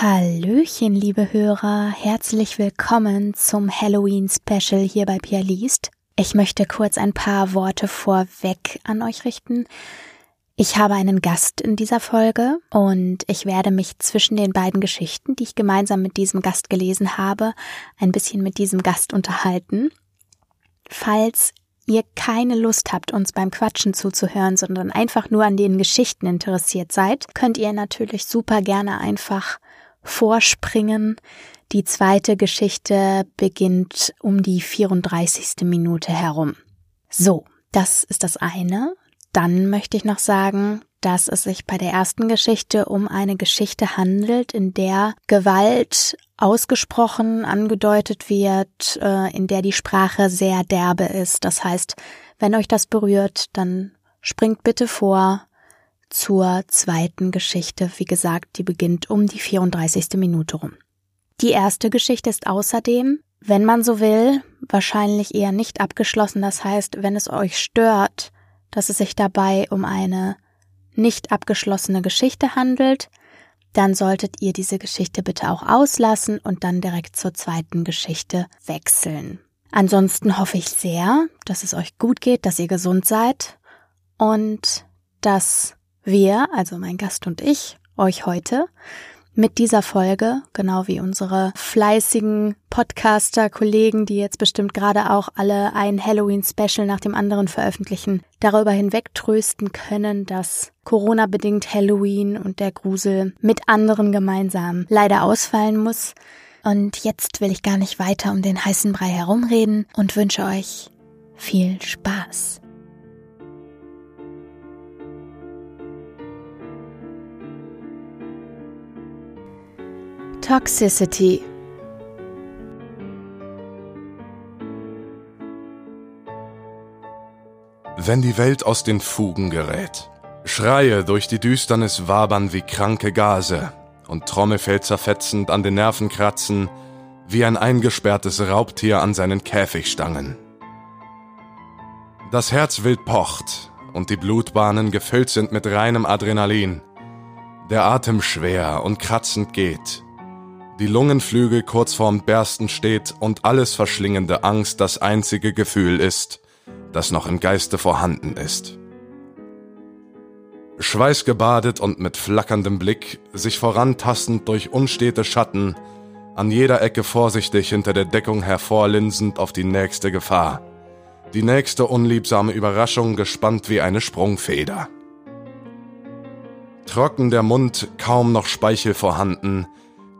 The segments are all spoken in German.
Hallöchen, liebe Hörer, herzlich willkommen zum Halloween Special hier bei Pia Liest. Ich möchte kurz ein paar Worte vorweg an euch richten. Ich habe einen Gast in dieser Folge und ich werde mich zwischen den beiden Geschichten, die ich gemeinsam mit diesem Gast gelesen habe, ein bisschen mit diesem Gast unterhalten. Falls ihr keine Lust habt, uns beim Quatschen zuzuhören, sondern einfach nur an den Geschichten interessiert seid, könnt ihr natürlich super gerne einfach vorspringen. Die zweite Geschichte beginnt um die 34. Minute herum. So, das ist das eine. Dann möchte ich noch sagen, dass es sich bei der ersten Geschichte um eine Geschichte handelt, in der Gewalt ausgesprochen angedeutet wird, äh, in der die Sprache sehr derbe ist. Das heißt, wenn euch das berührt, dann springt bitte vor zur zweiten Geschichte. Wie gesagt, die beginnt um die 34. Minute rum. Die erste Geschichte ist außerdem, wenn man so will, wahrscheinlich eher nicht abgeschlossen. Das heißt, wenn es euch stört, dass es sich dabei um eine nicht abgeschlossene Geschichte handelt, dann solltet ihr diese Geschichte bitte auch auslassen und dann direkt zur zweiten Geschichte wechseln. Ansonsten hoffe ich sehr, dass es euch gut geht, dass ihr gesund seid und dass wir, also mein Gast und ich, euch heute mit dieser Folge, genau wie unsere fleißigen Podcaster-Kollegen, die jetzt bestimmt gerade auch alle ein Halloween-Special nach dem anderen veröffentlichen, darüber hinweg trösten können, dass Corona-bedingt Halloween und der Grusel mit anderen gemeinsam leider ausfallen muss. Und jetzt will ich gar nicht weiter um den heißen Brei herumreden und wünsche euch viel Spaß. Toxicity Wenn die Welt aus den Fugen gerät, Schreie durch die Düsternis wabern wie kranke Gase und Trommelfell zerfetzend an den Nerven kratzen, wie ein eingesperrtes Raubtier an seinen Käfigstangen. Das Herz wild pocht und die Blutbahnen gefüllt sind mit reinem Adrenalin. Der Atem schwer und kratzend geht, die Lungenflügel kurz vorm Bersten steht und alles verschlingende Angst das einzige Gefühl ist, das noch im Geiste vorhanden ist. Schweißgebadet und mit flackerndem Blick, sich vorantastend durch unstete Schatten, an jeder Ecke vorsichtig hinter der Deckung hervorlinsend auf die nächste Gefahr. Die nächste unliebsame Überraschung gespannt wie eine Sprungfeder. Trocken der Mund, kaum noch Speichel vorhanden,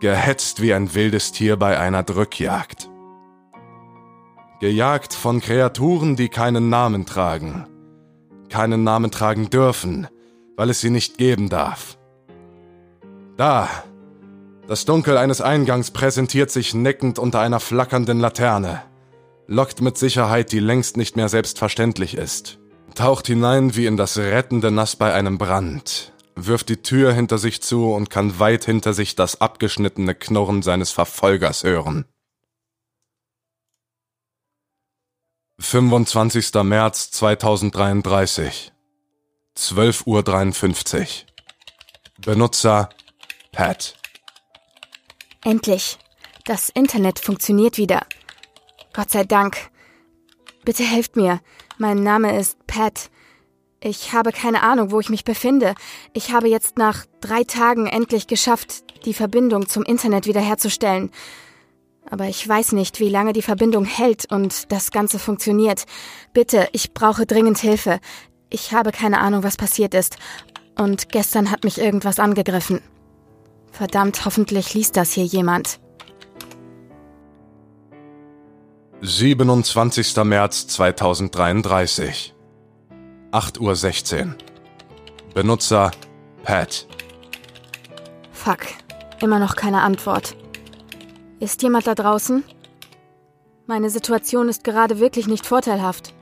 gehetzt wie ein wildes Tier bei einer Drückjagd. Gejagt von Kreaturen, die keinen Namen tragen, keinen Namen tragen dürfen, weil es sie nicht geben darf. Da, das Dunkel eines Eingangs präsentiert sich neckend unter einer flackernden Laterne, lockt mit Sicherheit, die längst nicht mehr selbstverständlich ist, taucht hinein wie in das rettende Nass bei einem Brand, wirft die Tür hinter sich zu und kann weit hinter sich das abgeschnittene Knurren seines Verfolgers hören. 25. März 2033 12.53 Uhr Benutzer Pat Endlich. Das Internet funktioniert wieder. Gott sei Dank. Bitte helft mir. Mein Name ist Pat. Ich habe keine Ahnung, wo ich mich befinde. Ich habe jetzt nach drei Tagen endlich geschafft, die Verbindung zum Internet wiederherzustellen. Aber ich weiß nicht, wie lange die Verbindung hält und das Ganze funktioniert. Bitte, ich brauche dringend Hilfe. Ich habe keine Ahnung, was passiert ist. Und gestern hat mich irgendwas angegriffen. Verdammt, hoffentlich liest das hier jemand. 27. März 2033 8.16 Uhr. Benutzer Pat. Fuck, immer noch keine Antwort. Ist jemand da draußen? Meine Situation ist gerade wirklich nicht vorteilhaft.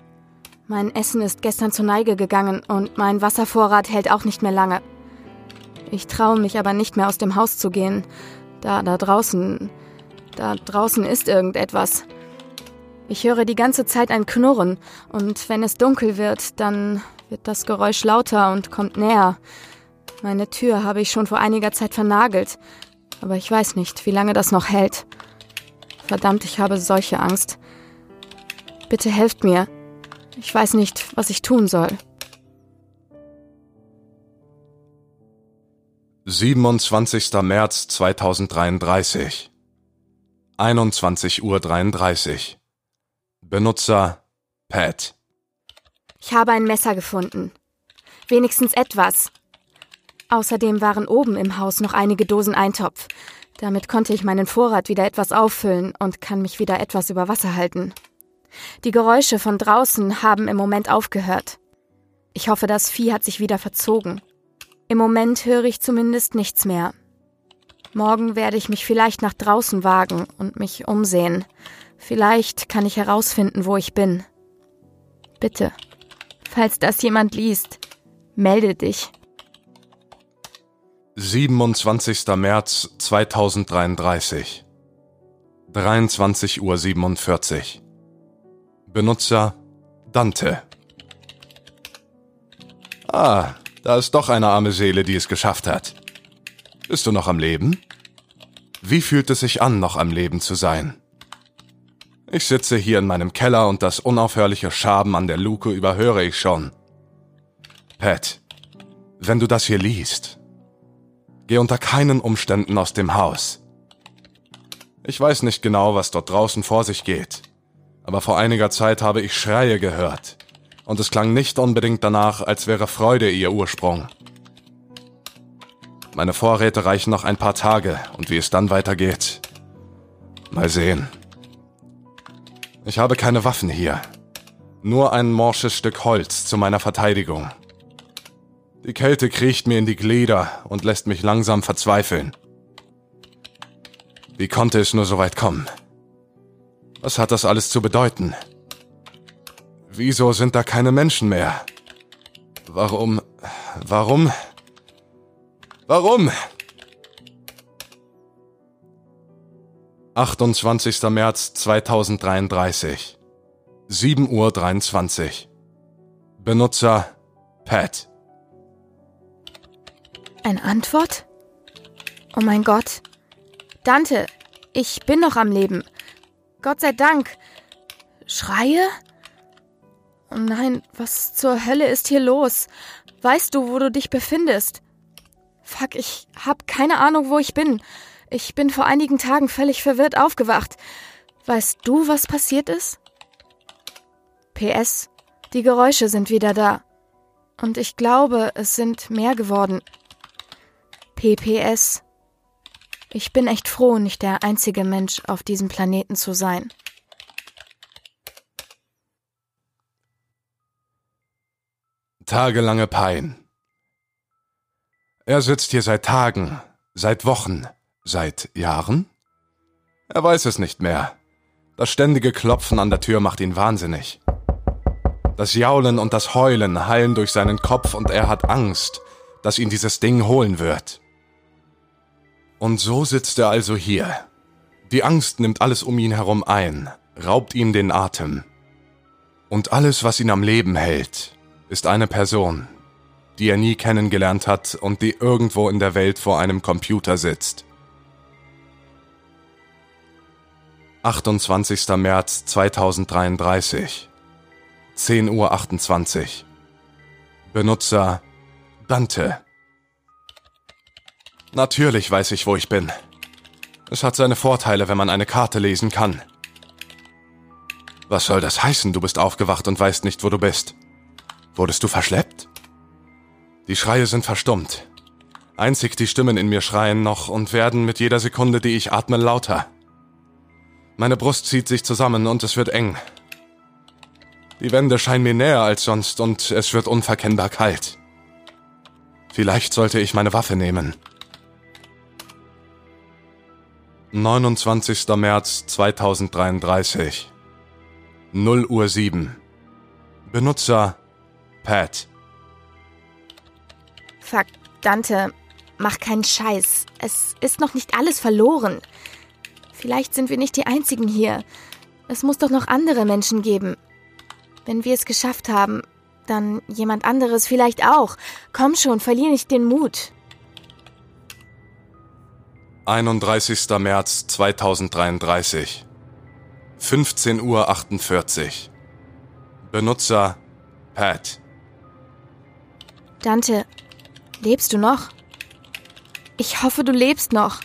Mein Essen ist gestern zur Neige gegangen und mein Wasservorrat hält auch nicht mehr lange. Ich traue mich aber nicht mehr aus dem Haus zu gehen. Da, da draußen, da draußen ist irgendetwas. Ich höre die ganze Zeit ein Knurren, und wenn es dunkel wird, dann wird das Geräusch lauter und kommt näher. Meine Tür habe ich schon vor einiger Zeit vernagelt. Aber ich weiß nicht, wie lange das noch hält. Verdammt, ich habe solche Angst. Bitte helft mir. Ich weiß nicht, was ich tun soll. 27. März 2033 21.33 Uhr Benutzer Pat Ich habe ein Messer gefunden. Wenigstens etwas. Außerdem waren oben im Haus noch einige Dosen Eintopf. Damit konnte ich meinen Vorrat wieder etwas auffüllen und kann mich wieder etwas über Wasser halten. Die Geräusche von draußen haben im Moment aufgehört. Ich hoffe, das Vieh hat sich wieder verzogen. Im Moment höre ich zumindest nichts mehr. Morgen werde ich mich vielleicht nach draußen wagen und mich umsehen. Vielleicht kann ich herausfinden, wo ich bin. Bitte, falls das jemand liest, melde dich. 27. März 2033 23.47 Uhr Benutzer Dante Ah, da ist doch eine arme Seele, die es geschafft hat. Bist du noch am Leben? Wie fühlt es sich an, noch am Leben zu sein? Ich sitze hier in meinem Keller und das unaufhörliche Schaben an der Luke überhöre ich schon. Pat, wenn du das hier liest, Geh unter keinen Umständen aus dem Haus. Ich weiß nicht genau, was dort draußen vor sich geht, aber vor einiger Zeit habe ich Schreie gehört, und es klang nicht unbedingt danach, als wäre Freude ihr Ursprung. Meine Vorräte reichen noch ein paar Tage, und wie es dann weitergeht, mal sehen. Ich habe keine Waffen hier, nur ein morsches Stück Holz zu meiner Verteidigung. Die Kälte kriecht mir in die Glieder und lässt mich langsam verzweifeln. Wie konnte es nur so weit kommen? Was hat das alles zu bedeuten? Wieso sind da keine Menschen mehr? Warum? Warum? Warum? 28. März 2033 7.23 Uhr Benutzer Pat eine Antwort? Oh mein Gott. Dante, ich bin noch am Leben. Gott sei Dank. Schreie? Oh nein, was zur Hölle ist hier los? Weißt du, wo du dich befindest? Fuck, ich hab keine Ahnung, wo ich bin. Ich bin vor einigen Tagen völlig verwirrt aufgewacht. Weißt du, was passiert ist? PS, die Geräusche sind wieder da. Und ich glaube, es sind mehr geworden. PPS. Ich bin echt froh, nicht der einzige Mensch auf diesem Planeten zu sein. Tagelange Pein. Er sitzt hier seit Tagen, seit Wochen, seit Jahren? Er weiß es nicht mehr. Das ständige Klopfen an der Tür macht ihn wahnsinnig. Das Jaulen und das Heulen hallen durch seinen Kopf und er hat Angst, dass ihn dieses Ding holen wird. Und so sitzt er also hier. Die Angst nimmt alles um ihn herum ein, raubt ihm den Atem. Und alles, was ihn am Leben hält, ist eine Person, die er nie kennengelernt hat und die irgendwo in der Welt vor einem Computer sitzt. 28. März 2033 10.28 Uhr Benutzer Dante Natürlich weiß ich, wo ich bin. Es hat seine Vorteile, wenn man eine Karte lesen kann. Was soll das heißen, du bist aufgewacht und weißt nicht, wo du bist? Wurdest du verschleppt? Die Schreie sind verstummt. Einzig die Stimmen in mir schreien noch und werden mit jeder Sekunde, die ich atme, lauter. Meine Brust zieht sich zusammen und es wird eng. Die Wände scheinen mir näher als sonst und es wird unverkennbar kalt. Vielleicht sollte ich meine Waffe nehmen. 29. März 2033 0 Uhr 7 Benutzer Pat Fuck, mach keinen Scheiß. Es ist noch nicht alles verloren. Vielleicht sind wir nicht die Einzigen hier. Es muss doch noch andere Menschen geben. Wenn wir es geschafft haben, dann jemand anderes vielleicht auch. Komm schon, verlier nicht den Mut. 31. März 2033 15 Uhr 48 Benutzer Pat Dante, lebst du noch? Ich hoffe, du lebst noch.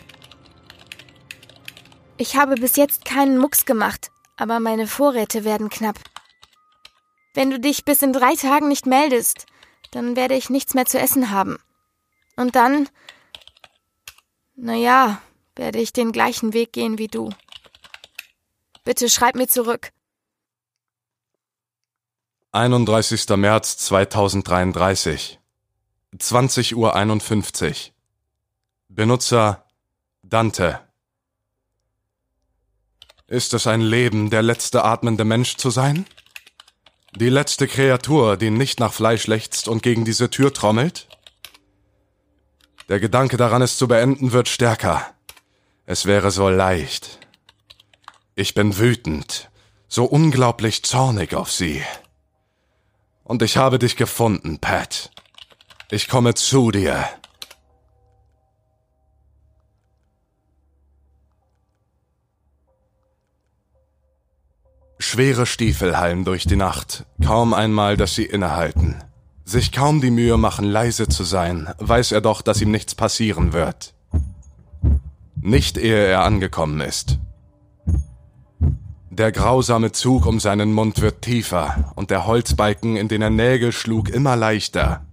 Ich habe bis jetzt keinen Mucks gemacht, aber meine Vorräte werden knapp. Wenn du dich bis in drei Tagen nicht meldest, dann werde ich nichts mehr zu essen haben. Und dann, naja, werde ich den gleichen Weg gehen wie du. Bitte schreib mir zurück. 31. März 2033 20 Uhr 51 Benutzer Dante ist es ein Leben, der letzte atmende Mensch zu sein? Die letzte Kreatur, die nicht nach Fleisch lechzt und gegen diese Tür trommelt? Der Gedanke daran, es zu beenden, wird stärker. Es wäre so leicht. Ich bin wütend, so unglaublich zornig auf sie. Und ich habe dich gefunden, Pat. Ich komme zu dir. Schwere Stiefel hallen durch die Nacht, kaum einmal, dass sie innehalten. Sich kaum die Mühe machen, leise zu sein, weiß er doch, dass ihm nichts passieren wird. Nicht ehe er angekommen ist. Der grausame Zug um seinen Mund wird tiefer und der Holzbalken, in den er Nägel schlug, immer leichter.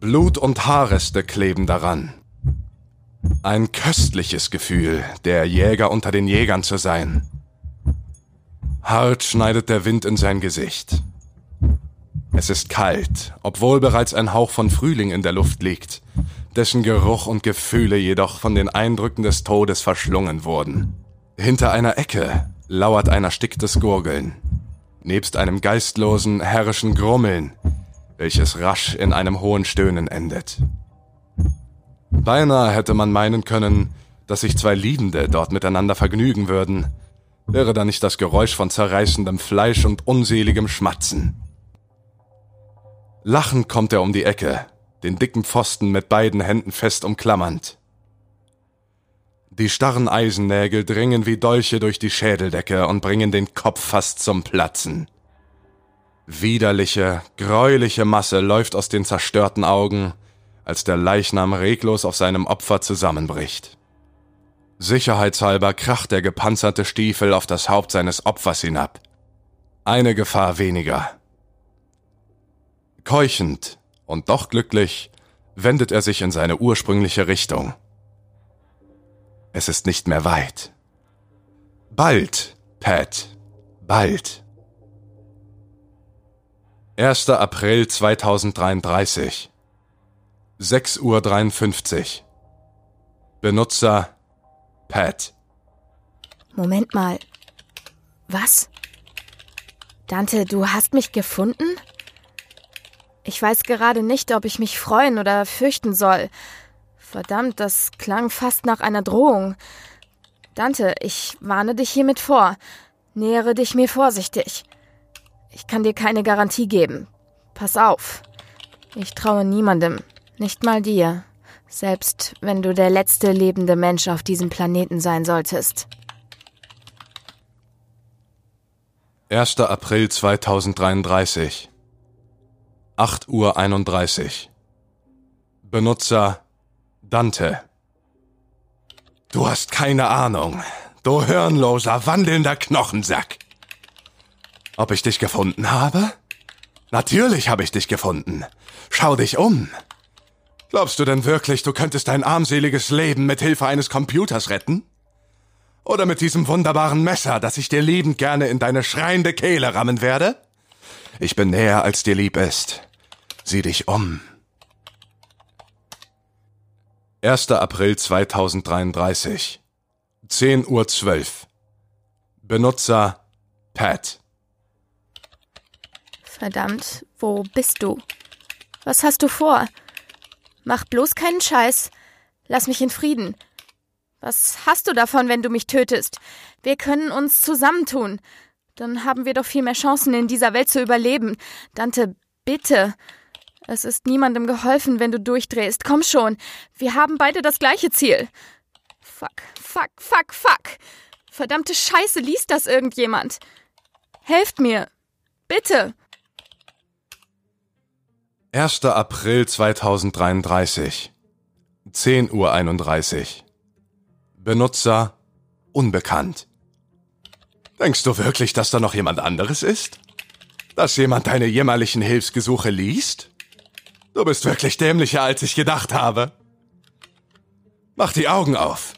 Blut und Haarreste kleben daran. Ein köstliches Gefühl, der Jäger unter den Jägern zu sein. Hart schneidet der Wind in sein Gesicht. Es ist kalt, obwohl bereits ein Hauch von Frühling in der Luft liegt, dessen Geruch und Gefühle jedoch von den Eindrücken des Todes verschlungen wurden. Hinter einer Ecke lauert ein ersticktes Gurgeln, nebst einem geistlosen, herrischen Grummeln, welches rasch in einem hohen Stöhnen endet. Beinahe hätte man meinen können, dass sich zwei Liebende dort miteinander vergnügen würden, wäre da nicht das Geräusch von zerreißendem Fleisch und unseligem Schmatzen. Lachend kommt er um die Ecke, den dicken Pfosten mit beiden Händen fest umklammernd. Die starren Eisennägel dringen wie Dolche durch die Schädeldecke und bringen den Kopf fast zum Platzen. Widerliche, greuliche Masse läuft aus den zerstörten Augen, als der Leichnam reglos auf seinem Opfer zusammenbricht. Sicherheitshalber kracht der gepanzerte Stiefel auf das Haupt seines Opfers hinab. Eine Gefahr weniger. Keuchend und doch glücklich wendet er sich in seine ursprüngliche Richtung. Es ist nicht mehr weit. Bald, Pat, bald. 1. April 2033 6.53 Uhr Benutzer Pat. Moment mal. Was? Dante, du hast mich gefunden? Ich weiß gerade nicht, ob ich mich freuen oder fürchten soll. Verdammt, das klang fast nach einer Drohung. Dante, ich warne dich hiermit vor. Nähere dich mir vorsichtig. Ich kann dir keine Garantie geben. Pass auf. Ich traue niemandem, nicht mal dir selbst wenn du der letzte lebende Mensch auf diesem Planeten sein solltest. 1. April 2033 8 Uhr 31 Benutzer Dante Du hast keine Ahnung, du hirnloser, wandelnder Knochensack. Ob ich dich gefunden habe? Natürlich habe ich dich gefunden. Schau dich um. Glaubst du denn wirklich, du könntest dein armseliges Leben mit Hilfe eines Computers retten? Oder mit diesem wunderbaren Messer, das ich dir liebend gerne in deine schreiende Kehle rammen werde? Ich bin näher, als dir lieb ist. Sieh dich um. 1. April 2033 10.12 Uhr Benutzer Pat Verdammt, wo bist du? Was hast du vor? Mach bloß keinen Scheiß. Lass mich in Frieden. Was hast du davon, wenn du mich tötest? Wir können uns zusammentun. Dann haben wir doch viel mehr Chancen, in dieser Welt zu überleben. Dante, bitte. Es ist niemandem geholfen, wenn du durchdrehst. Komm schon. Wir haben beide das gleiche Ziel. Fuck, fuck, fuck, fuck. Verdammte Scheiße, liest das irgendjemand? Helft mir. Bitte. 1. April 2033. 10.31 Uhr. Benutzer unbekannt. Denkst du wirklich, dass da noch jemand anderes ist? Dass jemand deine jämmerlichen Hilfsgesuche liest? Du bist wirklich dämlicher, als ich gedacht habe. Mach die Augen auf.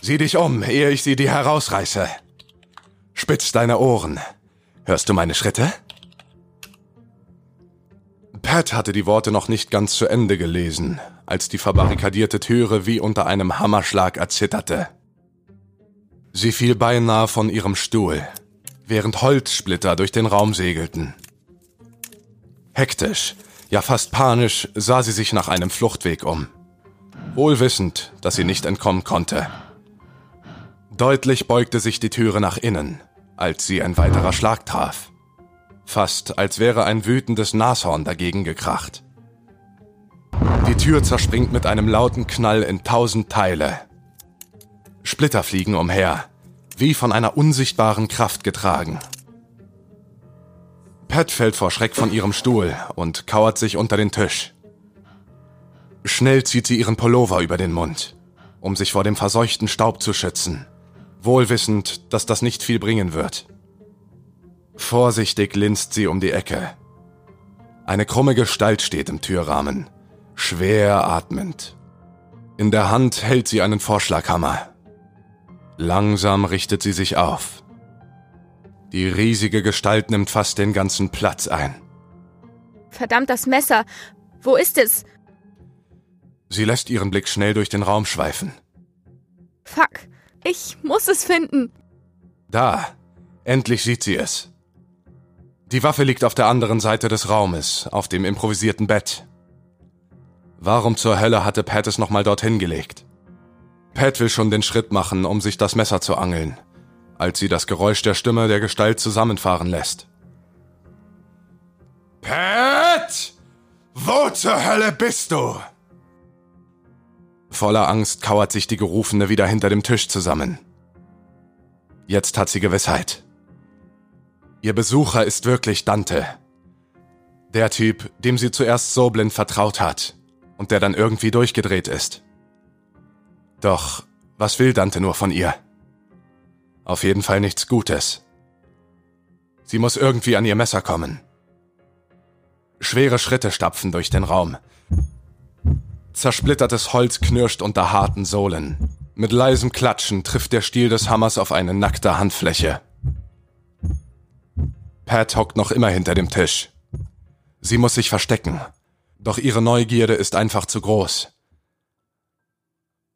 Sieh dich um, ehe ich sie dir herausreiße. Spitz deine Ohren. Hörst du meine Schritte? Pat hatte die Worte noch nicht ganz zu Ende gelesen, als die verbarrikadierte Türe wie unter einem Hammerschlag erzitterte. Sie fiel beinahe von ihrem Stuhl, während Holzsplitter durch den Raum segelten. Hektisch, ja fast panisch, sah sie sich nach einem Fluchtweg um, wohl wissend, dass sie nicht entkommen konnte. Deutlich beugte sich die Türe nach innen, als sie ein weiterer Schlag traf. Fast als wäre ein wütendes Nashorn dagegen gekracht. Die Tür zerspringt mit einem lauten Knall in tausend Teile. Splitter fliegen umher, wie von einer unsichtbaren Kraft getragen. Pat fällt vor Schreck von ihrem Stuhl und kauert sich unter den Tisch. Schnell zieht sie ihren Pullover über den Mund, um sich vor dem verseuchten Staub zu schützen wohlwissend, dass das nicht viel bringen wird. Vorsichtig linst sie um die Ecke. Eine krumme Gestalt steht im Türrahmen, schwer atmend. In der Hand hält sie einen Vorschlaghammer. Langsam richtet sie sich auf. Die riesige Gestalt nimmt fast den ganzen Platz ein. Verdammt, das Messer. Wo ist es? Sie lässt ihren Blick schnell durch den Raum schweifen. Fuck. Ich muss es finden. Da. Endlich sieht sie es. Die Waffe liegt auf der anderen Seite des Raumes, auf dem improvisierten Bett. Warum zur Hölle hatte Pat es nochmal dorthin gelegt? Pat will schon den Schritt machen, um sich das Messer zu angeln, als sie das Geräusch der Stimme der Gestalt zusammenfahren lässt. Pat! Wo zur Hölle bist du? Voller Angst kauert sich die Gerufene wieder hinter dem Tisch zusammen. Jetzt hat sie Gewissheit. Ihr Besucher ist wirklich Dante. Der Typ, dem sie zuerst so blind vertraut hat und der dann irgendwie durchgedreht ist. Doch, was will Dante nur von ihr? Auf jeden Fall nichts Gutes. Sie muss irgendwie an ihr Messer kommen. Schwere Schritte stapfen durch den Raum. Zersplittertes Holz knirscht unter harten Sohlen. Mit leisem Klatschen trifft der Stiel des Hammers auf eine nackte Handfläche. Pat hockt noch immer hinter dem Tisch. Sie muss sich verstecken, doch ihre Neugierde ist einfach zu groß.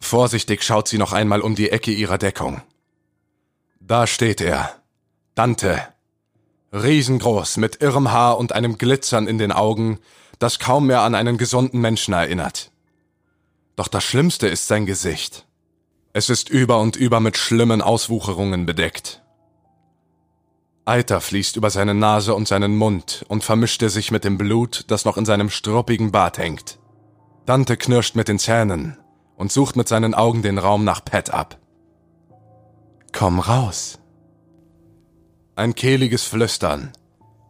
Vorsichtig schaut sie noch einmal um die Ecke ihrer Deckung. Da steht er, Dante, riesengroß, mit irrem Haar und einem Glitzern in den Augen, das kaum mehr an einen gesunden Menschen erinnert. Doch das Schlimmste ist sein Gesicht. Es ist über und über mit schlimmen Auswucherungen bedeckt. Eiter fließt über seine Nase und seinen Mund und vermischte sich mit dem Blut, das noch in seinem struppigen Bart hängt. Dante knirscht mit den Zähnen und sucht mit seinen Augen den Raum nach Pat ab. Komm raus. Ein kehliges Flüstern,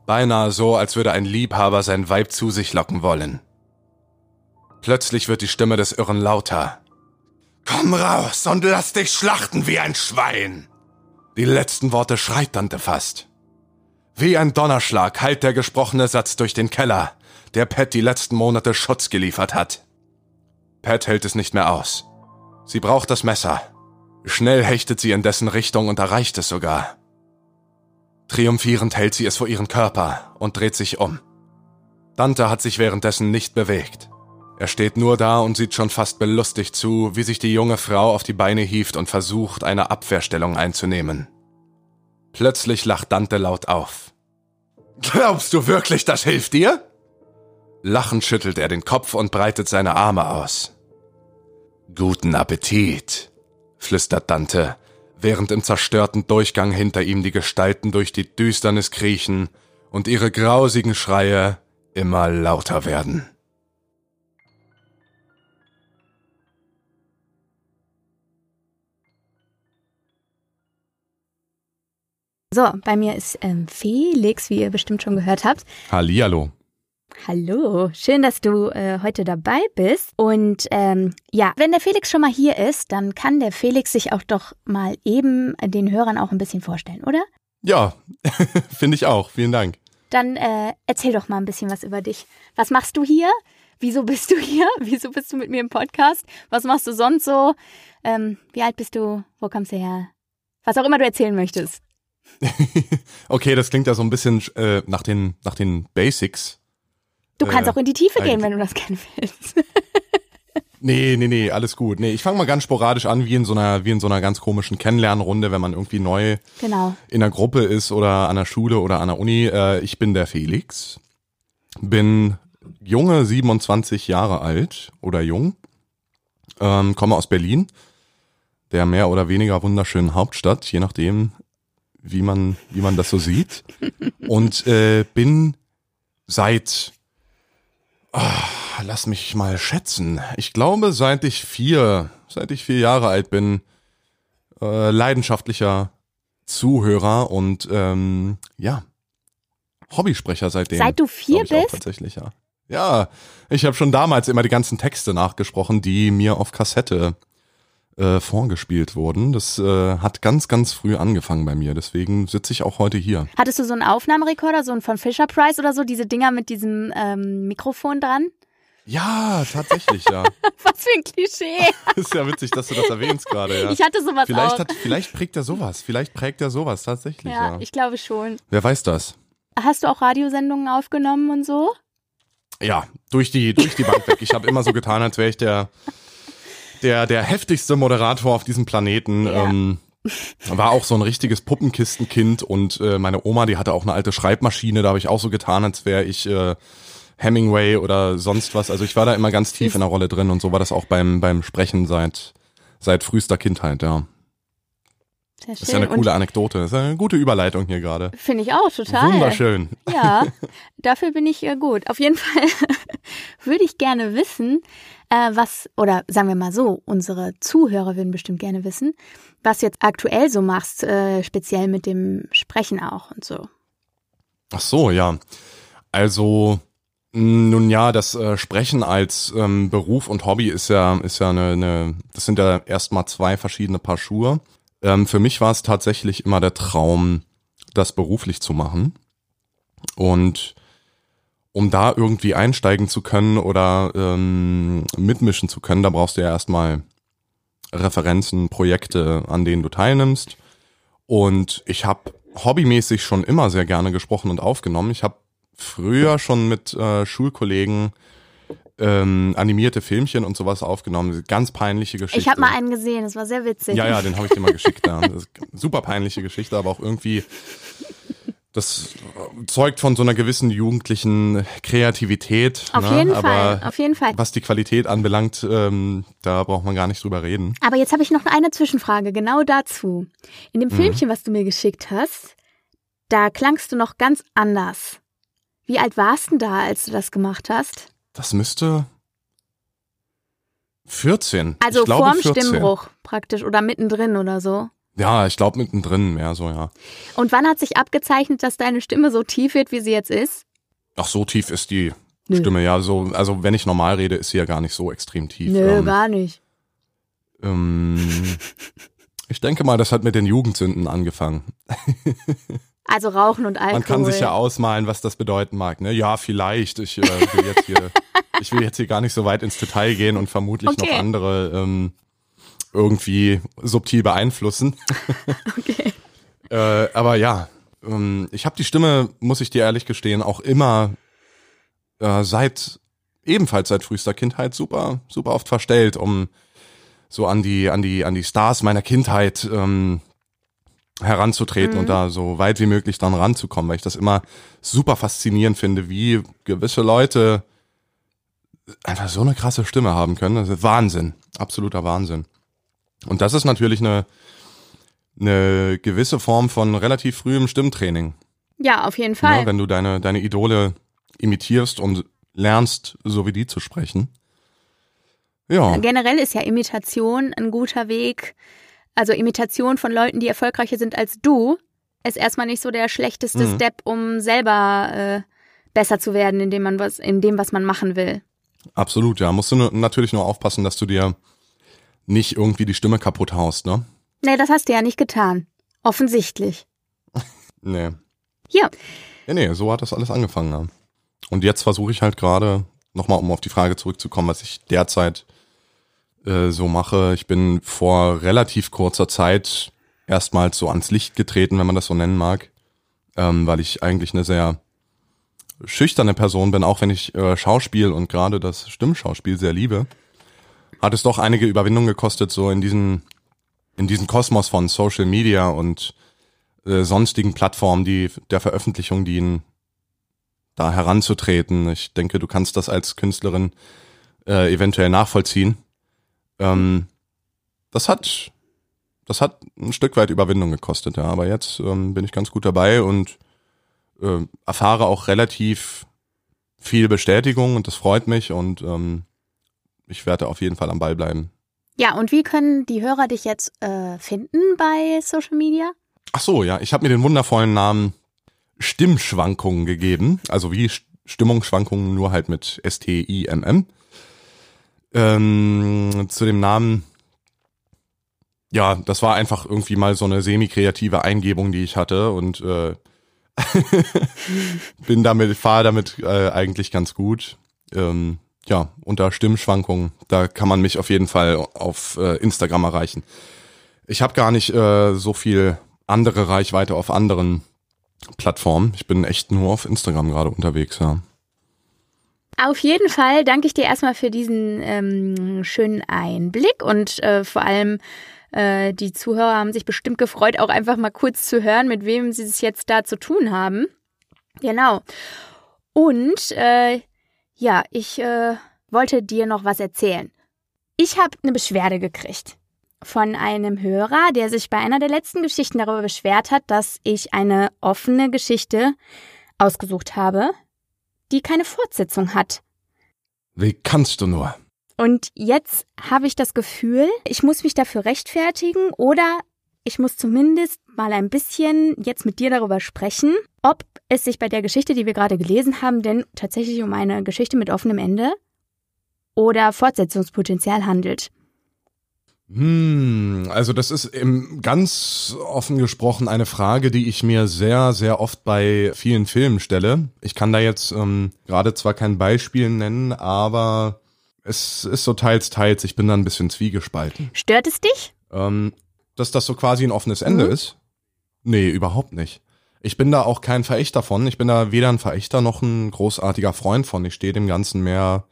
beinahe so, als würde ein Liebhaber sein Weib zu sich locken wollen. Plötzlich wird die Stimme des Irren lauter. Komm raus und lass dich schlachten wie ein Schwein! Die letzten Worte schreit Dante fast. Wie ein Donnerschlag hallt der gesprochene Satz durch den Keller, der Pat die letzten Monate Schutz geliefert hat. Pat hält es nicht mehr aus. Sie braucht das Messer. Schnell hechtet sie in dessen Richtung und erreicht es sogar. Triumphierend hält sie es vor ihren Körper und dreht sich um. Dante hat sich währenddessen nicht bewegt. Er steht nur da und sieht schon fast belustigt zu, wie sich die junge Frau auf die Beine hieft und versucht, eine Abwehrstellung einzunehmen. Plötzlich lacht Dante laut auf. Glaubst du wirklich, das hilft dir? Lachend schüttelt er den Kopf und breitet seine Arme aus. Guten Appetit, flüstert Dante, während im zerstörten Durchgang hinter ihm die Gestalten durch die Düsternis kriechen und ihre grausigen Schreie immer lauter werden. So, bei mir ist ähm, Felix, wie ihr bestimmt schon gehört habt. Hallihallo. Hallo, schön, dass du äh, heute dabei bist. Und ähm, ja, wenn der Felix schon mal hier ist, dann kann der Felix sich auch doch mal eben den Hörern auch ein bisschen vorstellen, oder? Ja, finde ich auch. Vielen Dank. Dann äh, erzähl doch mal ein bisschen was über dich. Was machst du hier? Wieso bist du hier? Wieso bist du mit mir im Podcast? Was machst du sonst so? Ähm, wie alt bist du? Wo kommst du her? Was auch immer du erzählen möchtest. okay, das klingt ja so ein bisschen äh, nach, den, nach den Basics. Du kannst äh, auch in die Tiefe gehen, wenn du das gerne willst. nee, nee, nee, alles gut. Nee, ich fange mal ganz sporadisch an, wie in so einer, wie in so einer ganz komischen Kennenlernrunde, wenn man irgendwie neu genau. in der Gruppe ist oder an der Schule oder an der Uni. Äh, ich bin der Felix, bin junge 27 Jahre alt oder jung, ähm, komme aus Berlin, der mehr oder weniger wunderschönen Hauptstadt, je nachdem, wie man, wie man das so sieht. Und äh, bin seit, oh, lass mich mal schätzen, ich glaube, seit ich vier, seit ich vier Jahre alt bin, äh, leidenschaftlicher Zuhörer und ähm, ja, Hobbysprecher seitdem. Seit du vier bist? tatsächlich, ja. Ja, ich habe schon damals immer die ganzen Texte nachgesprochen, die mir auf Kassette äh, vorgespielt wurden. Das äh, hat ganz, ganz früh angefangen bei mir. Deswegen sitze ich auch heute hier. Hattest du so einen Aufnahmerekorder, so einen von Fisher Price oder so, diese Dinger mit diesem ähm, Mikrofon dran? Ja, tatsächlich, ja. Was für ein Klischee. ist ja witzig, dass du das erwähnst gerade, ja. Ich hatte sowas vielleicht auch. Hat, vielleicht prägt er sowas. Vielleicht prägt er sowas tatsächlich, ja. Ja, ich glaube schon. Wer weiß das? Hast du auch Radiosendungen aufgenommen und so? Ja, durch die, durch die Bank weg. Ich habe immer so getan, als wäre ich der, der, der heftigste Moderator auf diesem Planeten. Ja. Ähm, war auch so ein richtiges Puppenkistenkind und äh, meine Oma, die hatte auch eine alte Schreibmaschine, da habe ich auch so getan, als wäre ich äh, Hemingway oder sonst was. Also ich war da immer ganz tief in der Rolle drin und so war das auch beim, beim Sprechen seit, seit frühester Kindheit, ja. Sehr schön. Das ist ja eine coole und Anekdote. Das ist eine gute Überleitung hier gerade. Finde ich auch total. Wunderschön. Ja, dafür bin ich äh, gut. Auf jeden Fall würde ich gerne wissen, äh, was, oder sagen wir mal so, unsere Zuhörer würden bestimmt gerne wissen, was jetzt aktuell so machst, äh, speziell mit dem Sprechen auch und so. Ach so, ja. Also, nun ja, das äh, Sprechen als ähm, Beruf und Hobby ist ja, ist ja eine, eine das sind ja erstmal zwei verschiedene Paar Schuhe. Ähm, für mich war es tatsächlich immer der Traum, das beruflich zu machen. Und um da irgendwie einsteigen zu können oder ähm, mitmischen zu können, da brauchst du ja erstmal Referenzen, Projekte, an denen du teilnimmst. Und ich habe hobbymäßig schon immer sehr gerne gesprochen und aufgenommen. Ich habe früher schon mit äh, Schulkollegen ähm, animierte Filmchen und sowas aufgenommen. Ganz peinliche Geschichte. Ich habe mal einen gesehen, das war sehr witzig. Ja, ja, den habe ich dir mal geschickt. Ja. super peinliche Geschichte, aber auch irgendwie, das zeugt von so einer gewissen jugendlichen Kreativität. Auf ne? jeden aber Fall, auf jeden Fall. Was die Qualität anbelangt, ähm, da braucht man gar nicht drüber reden. Aber jetzt habe ich noch eine Zwischenfrage, genau dazu. In dem mhm. Filmchen, was du mir geschickt hast, da klangst du noch ganz anders. Wie alt warst du da, als du das gemacht hast? Das müsste 14. Also glaube vorm 14. Stimmbruch praktisch oder mittendrin oder so. Ja, ich glaube mittendrin mehr so, ja. Und wann hat sich abgezeichnet, dass deine Stimme so tief wird, wie sie jetzt ist? Ach, so tief ist die Nö. Stimme, ja. So, also wenn ich normal rede, ist sie ja gar nicht so extrem tief. Nö, ähm, gar nicht. Ähm, ich denke mal, das hat mit den Jugendsünden angefangen. Also Rauchen und Alkohol. Man kann sich ja ausmalen, was das bedeuten mag. Ne? Ja, vielleicht. Ich, äh, will jetzt hier, ich will jetzt hier gar nicht so weit ins Detail gehen und vermutlich okay. noch andere ähm, irgendwie subtil beeinflussen. okay. äh, aber ja, ähm, ich habe die Stimme, muss ich dir ehrlich gestehen, auch immer äh, seit ebenfalls seit frühester Kindheit super, super oft verstellt, um so an die, an die, an die Stars meiner Kindheit ähm, heranzutreten mhm. und da so weit wie möglich dann ranzukommen, weil ich das immer super faszinierend finde, wie gewisse Leute einfach so eine krasse Stimme haben können. Das ist Wahnsinn, absoluter Wahnsinn. Und das ist natürlich eine, eine gewisse Form von relativ frühem Stimmtraining. Ja, auf jeden Fall. Ja, wenn du deine, deine Idole imitierst und lernst, so wie die zu sprechen. Ja. Generell ist ja Imitation ein guter Weg, also Imitation von Leuten, die erfolgreicher sind als du, ist erstmal nicht so der schlechteste mhm. Step, um selber äh, besser zu werden, in dem man was, in dem, was man machen will. Absolut, ja. Musst du natürlich nur aufpassen, dass du dir nicht irgendwie die Stimme kaputt haust, ne? Nee, das hast du ja nicht getan. Offensichtlich. nee. Ja. Nee, nee, so hat das alles angefangen. Ja. Und jetzt versuche ich halt gerade, nochmal um auf die Frage zurückzukommen, was ich derzeit äh, so mache. Ich bin vor relativ kurzer Zeit erstmals so ans Licht getreten, wenn man das so nennen mag, ähm, weil ich eigentlich eine sehr schüchterne Person bin, auch wenn ich äh, Schauspiel und gerade das Stimmschauspiel sehr liebe, hat es doch einige Überwindungen gekostet, so in diesen in diesen Kosmos von Social Media und äh, sonstigen Plattformen, die der Veröffentlichung dienen, da heranzutreten. Ich denke, du kannst das als Künstlerin äh, eventuell nachvollziehen. Ähm, das hat das hat ein Stück weit Überwindung gekostet, ja. Aber jetzt ähm, bin ich ganz gut dabei und äh, erfahre auch relativ viel Bestätigung und das freut mich und ähm, ich werde auf jeden Fall am Ball bleiben. Ja, und wie können die Hörer dich jetzt äh, finden bei Social Media? Ach so, ja, ich habe mir den wundervollen Namen Stimmschwankungen gegeben, also wie Stimmungsschwankungen nur halt mit S T I M M. Ähm, zu dem Namen ja, das war einfach irgendwie mal so eine semi-kreative Eingebung, die ich hatte und äh, bin damit, fahre damit äh, eigentlich ganz gut. Ähm, ja, unter Stimmschwankungen, da kann man mich auf jeden Fall auf äh, Instagram erreichen. Ich habe gar nicht äh, so viel andere Reichweite auf anderen Plattformen. Ich bin echt nur auf Instagram gerade unterwegs, ja. Auf jeden Fall danke ich dir erstmal für diesen ähm, schönen Einblick und äh, vor allem äh, die Zuhörer haben sich bestimmt gefreut, auch einfach mal kurz zu hören, mit wem sie es jetzt da zu tun haben. Genau. Und äh, ja, ich äh, wollte dir noch was erzählen. Ich habe eine Beschwerde gekriegt von einem Hörer, der sich bei einer der letzten Geschichten darüber beschwert hat, dass ich eine offene Geschichte ausgesucht habe, die keine Fortsetzung hat. Wie kannst du nur? Und jetzt habe ich das Gefühl, ich muss mich dafür rechtfertigen oder ich muss zumindest mal ein bisschen jetzt mit dir darüber sprechen, ob es sich bei der Geschichte, die wir gerade gelesen haben, denn tatsächlich um eine Geschichte mit offenem Ende oder Fortsetzungspotenzial handelt. Hm, also das ist im ganz offen gesprochen eine Frage, die ich mir sehr, sehr oft bei vielen Filmen stelle. Ich kann da jetzt ähm, gerade zwar kein Beispiel nennen, aber es ist so teils, teils. Ich bin da ein bisschen zwiegespalten. Stört es dich? Ähm, dass das so quasi ein offenes Ende mhm. ist? Nee, überhaupt nicht. Ich bin da auch kein Verächter von. Ich bin da weder ein Verächter noch ein großartiger Freund von. Ich stehe dem Ganzen mehr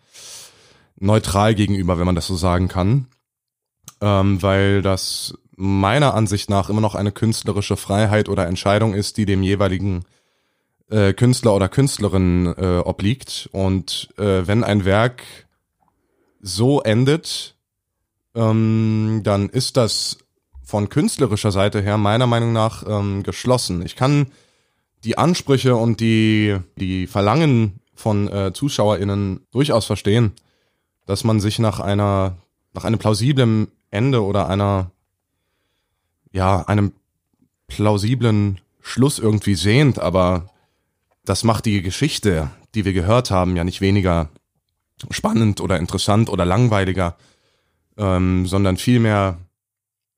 neutral gegenüber, wenn man das so sagen kann. Ähm, weil das meiner Ansicht nach immer noch eine künstlerische Freiheit oder Entscheidung ist, die dem jeweiligen äh, Künstler oder Künstlerin äh, obliegt. Und äh, wenn ein Werk so endet, ähm, dann ist das von künstlerischer Seite her meiner Meinung nach ähm, geschlossen. Ich kann die Ansprüche und die, die Verlangen von äh, ZuschauerInnen durchaus verstehen, dass man sich nach einer, nach einem plausiblen Ende oder einer, ja, einem plausiblen Schluss irgendwie sehnt, aber das macht die Geschichte, die wir gehört haben, ja nicht weniger spannend oder interessant oder langweiliger, ähm, sondern vielmehr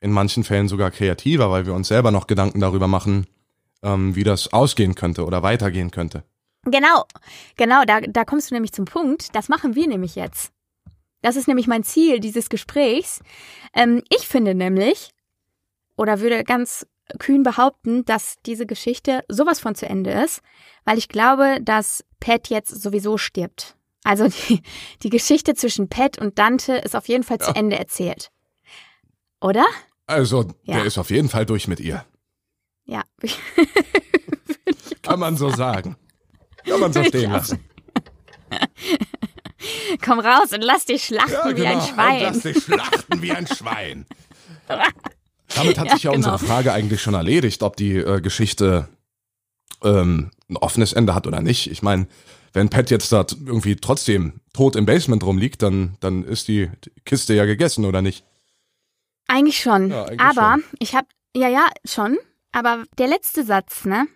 in manchen Fällen sogar kreativer, weil wir uns selber noch Gedanken darüber machen, ähm, wie das ausgehen könnte oder weitergehen könnte. Genau, genau, da, da kommst du nämlich zum Punkt. Das machen wir nämlich jetzt. Das ist nämlich mein Ziel dieses Gesprächs. Ähm, ich finde nämlich, oder würde ganz kühn behaupten, dass diese Geschichte sowas von zu Ende ist, weil ich glaube, dass Pat jetzt sowieso stirbt. Also die, die Geschichte zwischen Pat und Dante ist auf jeden Fall zu ja. Ende erzählt. Oder? Also, der ist auf jeden Fall durch mit ihr. Ja. Kann man so sagen. Kann man so stehen lassen. Komm raus und lass dich schlachten ja, genau. wie ein genau. Schwein. Und lass dich schlachten wie ein Schwein. Damit hat ja, sich ja genau. unsere Frage eigentlich schon erledigt, ob die äh, Geschichte ähm, ein offenes Ende hat oder nicht. Ich meine, wenn Pat jetzt da irgendwie trotzdem tot im Basement rumliegt, dann, dann ist die Kiste ja gegessen, oder nicht? Eigentlich schon. Ja, eigentlich Aber schon. ich habe, ja, ja, schon. Aber der letzte Satz, ne?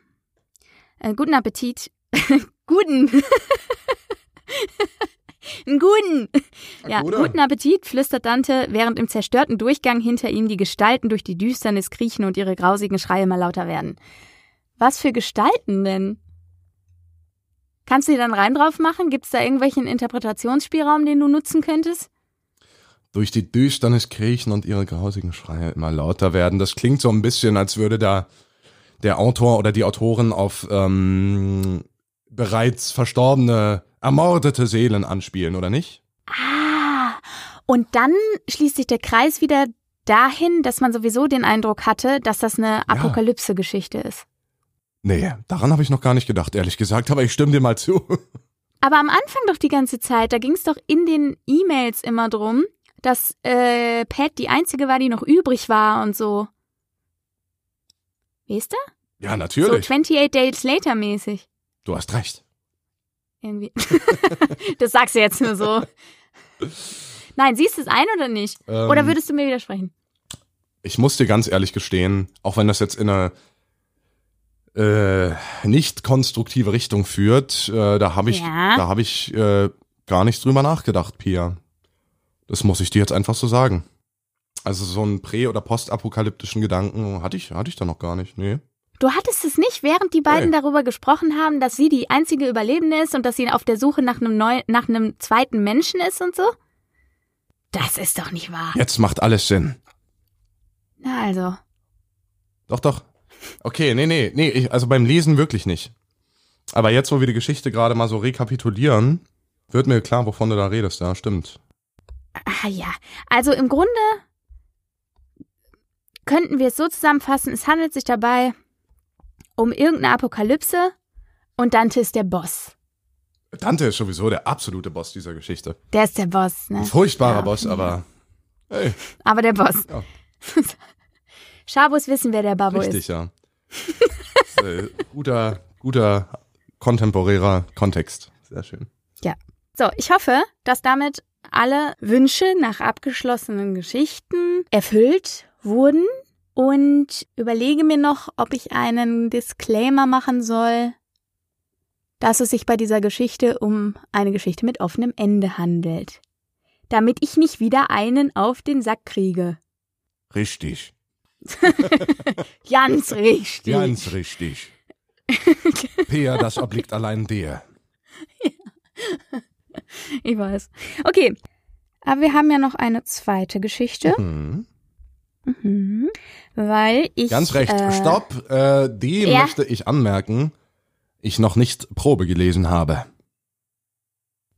Äh, guten Appetit. guten. Einen guten. Ja, guten Appetit, flüstert Dante, während im zerstörten Durchgang hinter ihm die Gestalten durch die Düsternis kriechen und ihre grausigen Schreie mal lauter werden. Was für Gestalten denn? Kannst du dir dann Reim drauf machen? Gibt es da irgendwelchen Interpretationsspielraum, den du nutzen könntest? Durch die Düsternis kriechen und ihre grausigen Schreie immer lauter werden. Das klingt so ein bisschen, als würde da der Autor oder die Autorin auf ähm, bereits verstorbene, ermordete Seelen anspielen, oder nicht? Ah, und dann schließt sich der Kreis wieder dahin, dass man sowieso den Eindruck hatte, dass das eine Apokalypse-Geschichte ist. Nee, daran habe ich noch gar nicht gedacht, ehrlich gesagt, aber ich stimme dir mal zu. Aber am Anfang doch die ganze Zeit, da ging es doch in den E-Mails immer drum, dass äh, Pat die einzige war, die noch übrig war und so. Weißt du? Ja, So natürlich. 28 Days Later mäßig. du hast recht. Irgendwie. das sagst du jetzt nur so. Nein, siehst du es ein oder nicht? Ähm, Oder würdest du mir widersprechen? Ich muss dir ganz ehrlich gestehen, auch wenn das jetzt in eine äh, nicht konstruktive Richtung führt, äh, da habe ich, Ja. da habe ich äh, gar nicht drüber nachgedacht, Pia. Das muss ich dir jetzt einfach so sagen. Also so einen prä- oder postapokalyptischen Gedanken hatte ich, hatte ich da noch gar nicht. Nee. Du hattest es nicht, während die beiden Nee. darüber gesprochen haben, dass sie die einzige Überlebende ist und dass sie auf der Suche nach einem neu, nach einem zweiten Menschen ist und so? Das ist doch nicht wahr. Jetzt macht alles Sinn. Na also. Doch, doch. Okay, nee, nee, nee, ich, also beim Lesen wirklich nicht. Aber jetzt, wo wir die Geschichte gerade mal so rekapitulieren, wird mir klar, wovon du da redest. Ja, stimmt. Ah ja. Also im Grunde könnten wir es so zusammenfassen, es handelt sich dabei um irgendeine Apokalypse und Dante ist der Boss. Dante ist sowieso der absolute Boss dieser Geschichte. Der ist der Boss, ne? Ein furchtbarer Ja. Boss, aber hey, Aber der Boss. Ja. Schabus wissen, wer der Babo richtig, ist. ja. äh, guter, guter kontemporärer Kontext. Sehr schön. So, ich hoffe, dass damit alle Wünsche nach abgeschlossenen Geschichten erfüllt wurden und überlege mir noch, ob ich einen Disclaimer machen soll, dass es sich bei dieser Geschichte um eine Geschichte mit offenem Ende handelt. Damit ich nicht wieder einen auf den Sack kriege. Richtig. Ganz richtig. Ganz richtig. Pia, das obliegt allein dir. Ich weiß. Okay. Aber wir haben ja noch eine zweite Geschichte. Hm. Mhm. Weil ich. Ganz recht. Äh, Stopp. Äh, die Ja. möchte ich anmerken, ich noch nicht Probe gelesen habe.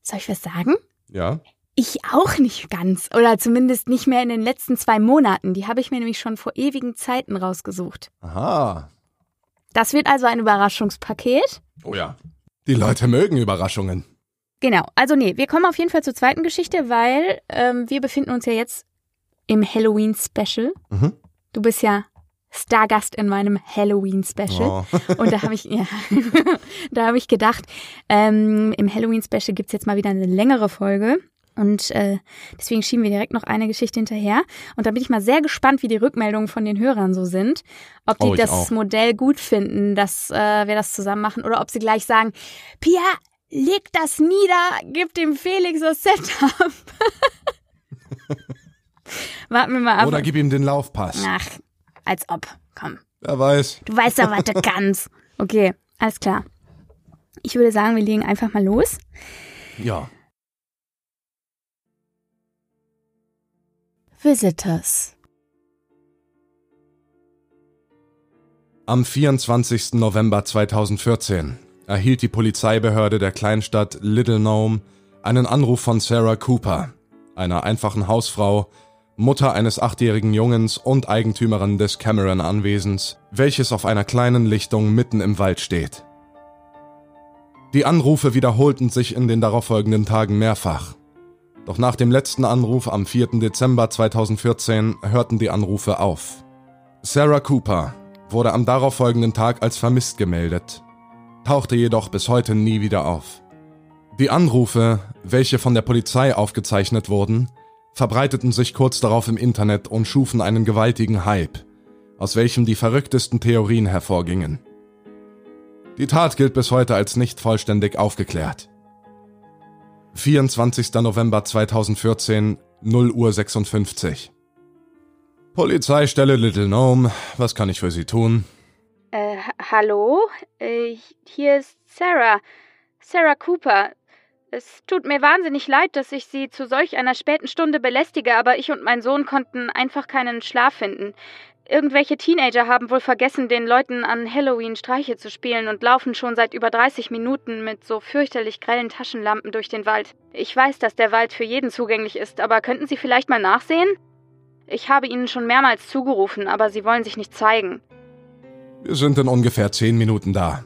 Soll ich was sagen? Ja. Ich auch nicht ganz. Oder zumindest nicht mehr in den letzten zwei Monaten. Die habe ich mir nämlich schon vor ewigen Zeiten rausgesucht. Aha. Das wird also ein Überraschungspaket. Oh ja. Die Leute mögen Überraschungen. Genau. Also nee, wir kommen auf jeden Fall zur zweiten Geschichte, weil ähm, wir befinden uns ja jetzt im Halloween-Special. Mhm. Du bist ja Stargast in meinem Halloween-Special. Oh. Und da habe ich, ja, da habe ich gedacht, ähm, im Halloween-Special gibt's jetzt mal wieder eine längere Folge. Und äh, deswegen schieben wir direkt noch eine Geschichte hinterher. Und da bin ich mal sehr gespannt, wie die Rückmeldungen von den Hörern so sind. Ob die Oh, das auch. Modell gut finden, dass äh, wir das zusammen machen, oder ob sie gleich sagen, Pia, leg das nieder, gib dem Felix das Setup. Warten wir mal ab. Oder gib ihm den Laufpass. Ach, als ob. Komm. Wer weiß. Du weißt doch, was du kannst. Okay, alles klar. Ich würde sagen, wir legen einfach mal los. Ja. Visitors. Am 24. November 2014 erhielt die Polizeibehörde der Kleinstadt Little Nome einen Anruf von Sarah Cooper, einer einfachen Hausfrau, Mutter eines achtjährigen Jungens und Eigentümerin des Cameron-Anwesens, welches auf einer kleinen Lichtung mitten im Wald steht. Die Anrufe wiederholten sich in den darauffolgenden Tagen mehrfach. Doch nach dem letzten Anruf am 4. Dezember 2014 hörten die Anrufe auf. Sarah Cooper wurde am darauffolgenden Tag als vermisst gemeldet, tauchte jedoch bis heute nie wieder auf. Die Anrufe, welche von der Polizei aufgezeichnet wurden, verbreiteten sich kurz darauf im Internet und schufen einen gewaltigen Hype, aus welchem die verrücktesten Theorien hervorgingen. Die Tat gilt bis heute als nicht vollständig aufgeklärt. 24. November 2014, 0 Uhr 56. Polizeistelle Little Gnome, was kann ich für Sie tun? Äh, hallo? Äh, hier ist Sarah. Sarah Cooper. Es tut mir wahnsinnig leid, dass ich Sie zu solch einer späten Stunde belästige, aber ich und mein Sohn konnten einfach keinen Schlaf finden. Irgendwelche Teenager haben wohl vergessen, den Leuten an Halloween Streiche zu spielen und laufen schon seit über 30 Minuten mit so fürchterlich grellen Taschenlampen durch den Wald. Ich weiß, dass der Wald für jeden zugänglich ist, aber könnten Sie vielleicht mal nachsehen? Ich habe Ihnen schon mehrmals zugerufen, aber Sie wollen sich nicht zeigen. Wir sind in ungefähr zehn Minuten da.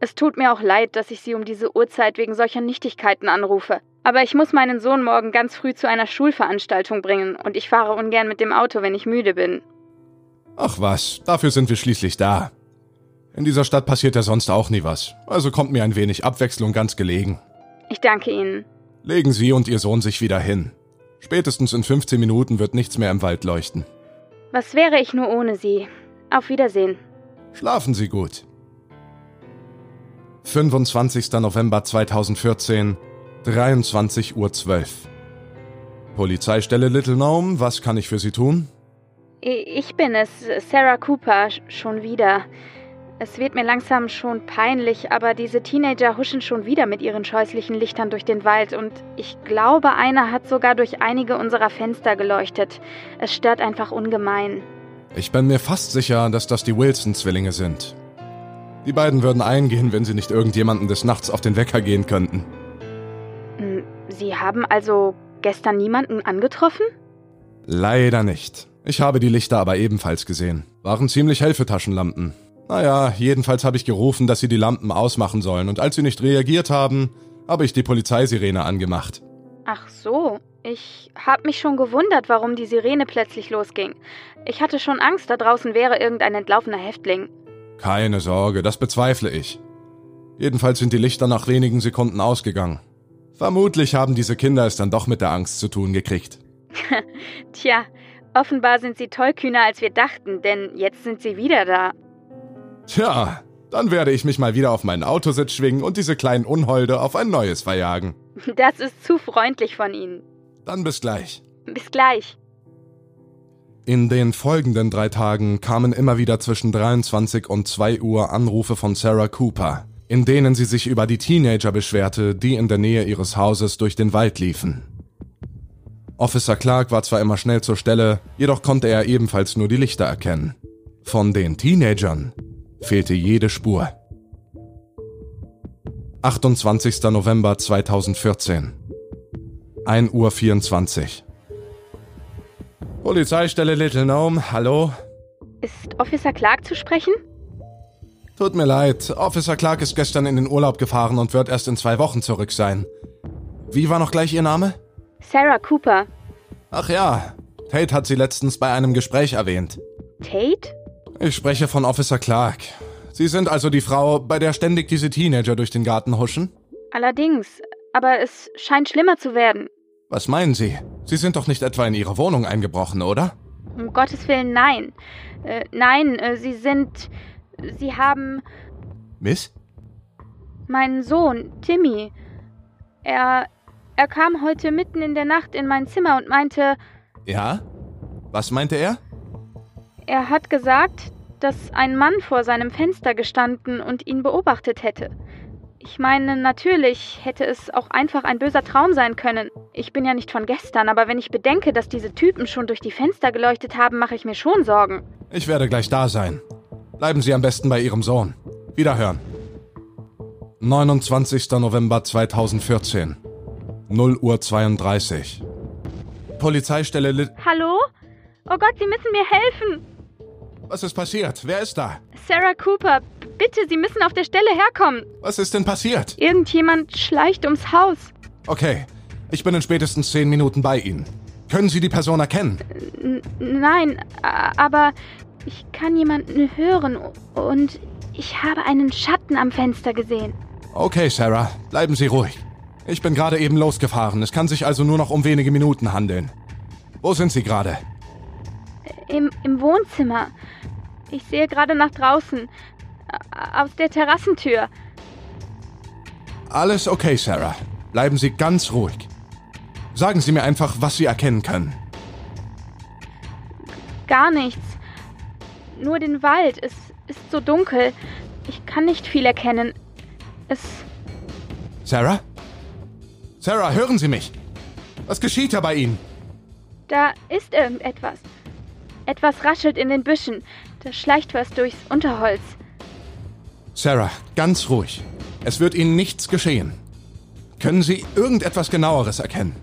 Es tut mir auch leid, dass ich Sie um diese Uhrzeit wegen solcher Nichtigkeiten anrufe. Aber ich muss meinen Sohn morgen ganz früh zu einer Schulveranstaltung bringen und ich fahre ungern mit dem Auto, wenn ich müde bin. Ach was, dafür sind wir schließlich da. In dieser Stadt passiert ja sonst auch nie was, also kommt mir ein wenig Abwechslung ganz gelegen. Ich danke Ihnen. Legen Sie und Ihr Sohn sich wieder hin. Spätestens in 15 Minuten wird nichts mehr im Wald leuchten. Was wäre ich nur ohne Sie? Auf Wiedersehen. Schlafen Sie gut. 25. November 2014, 23.12 Uhr. Polizeistelle Little Gnome, was kann ich für Sie tun? Ich bin es, Sarah Cooper, schon wieder. Es wird mir langsam schon peinlich, aber diese Teenager huschen schon wieder mit ihren scheußlichen Lichtern durch den Wald und ich glaube, einer hat sogar durch einige unserer Fenster geleuchtet. Es stört einfach ungemein. Ich bin mir fast sicher, dass das die Wilson-Zwillinge sind. Die beiden würden eingehen, wenn sie nicht irgendjemanden des Nachts auf den Wecker gehen könnten. Hm, sie haben also gestern niemanden angetroffen? Leider nicht. Ich habe die Lichter aber ebenfalls gesehen. Waren ziemlich hell für Taschenlampen. Naja, jedenfalls habe ich gerufen, dass sie die Lampen ausmachen sollen, und als sie nicht reagiert haben, habe ich die Polizeisirene angemacht. Ach so, ich habe mich schon gewundert, warum die Sirene plötzlich losging. Ich hatte schon Angst, da draußen wäre irgendein entlaufener Häftling. Keine Sorge, das bezweifle ich. Jedenfalls sind die Lichter nach wenigen Sekunden ausgegangen. Vermutlich haben diese Kinder es dann doch mit der Angst zu tun gekriegt. Tja, offenbar sind sie tollkühner, als wir dachten, denn jetzt sind sie wieder da. Tja, dann werde ich mich mal wieder auf meinen Autositz schwingen und diese kleinen Unholde auf ein neues verjagen. Das ist zu freundlich von Ihnen. Dann bis gleich. Bis gleich. In den folgenden drei Tagen kamen immer wieder zwischen 23 und 2 Uhr Anrufe von Sarah Cooper, in denen sie sich über die Teenager beschwerte, die in der Nähe ihres Hauses durch den Wald liefen. Officer Clark war zwar immer schnell zur Stelle, jedoch konnte er ebenfalls nur die Lichter erkennen. Von den Teenagern fehlte jede Spur. 28. November 2014 1 Uhr 24 Polizeistelle Little Gnome, hallo? Ist Officer Clark zu sprechen? Tut mir leid, Officer Clark ist gestern in den Urlaub gefahren und wird erst in zwei Wochen zurück sein. Wie war noch gleich Ihr Name? Sarah Cooper. Ach ja, Tate hat sie letztens bei einem Gespräch erwähnt. Tate? Ich spreche von Officer Clark. Sie sind also die Frau, bei der ständig diese Teenager durch den Garten huschen? Allerdings, aber es scheint schlimmer zu werden. Was meinen Sie? Sie sind doch nicht etwa in Ihre Wohnung eingebrochen, oder? Um Gottes Willen, nein. Äh, nein, äh, Sie sind. Sie haben. Miss? Meinen Sohn, Timmy. Er. Er kam heute mitten in der Nacht in mein Zimmer und meinte. Ja? Was meinte er? Er hat gesagt, dass ein Mann vor seinem Fenster gestanden und ihn beobachtet hätte. Ich meine, natürlich hätte es auch einfach ein böser Traum sein können. Ich bin ja nicht von gestern, aber wenn ich bedenke, dass diese Typen schon durch die Fenster geleuchtet haben, mache ich mir schon Sorgen. Ich werde gleich da sein. Bleiben Sie am besten bei Ihrem Sohn. Wiederhören. 29. November 2014. 0 Uhr 32. Polizeistelle Lit. Hallo? Oh Gott, Sie müssen mir helfen. Was ist passiert? Wer ist da? Sarah Cooper, bitte, Sie müssen auf der Stelle herkommen. Was ist denn passiert? Irgendjemand schleicht ums Haus. Okay, ich bin in spätestens zehn Minuten bei Ihnen. Können Sie die Person erkennen? N nein, aber ich kann jemanden hören und ich habe einen Schatten am Fenster gesehen. Okay, Sarah, bleiben Sie ruhig. Ich bin gerade eben losgefahren. Es kann sich also nur noch um wenige Minuten handeln. Wo sind Sie gerade? Im, Im Wohnzimmer. Ich sehe gerade nach draußen. Aus der Terrassentür. Alles okay, Sarah. Bleiben Sie ganz ruhig. Sagen Sie mir einfach, was Sie erkennen können. Gar nichts. Nur den Wald. Es ist so dunkel. Ich kann nicht viel erkennen. Es. Sarah? Sarah, hören Sie mich? Was geschieht da bei Ihnen? Da ist irgendetwas. Etwas raschelt in den Büschen. Da schleicht was durchs Unterholz. Sarah, ganz ruhig. Es wird Ihnen nichts geschehen. Können Sie irgendetwas genaueres erkennen?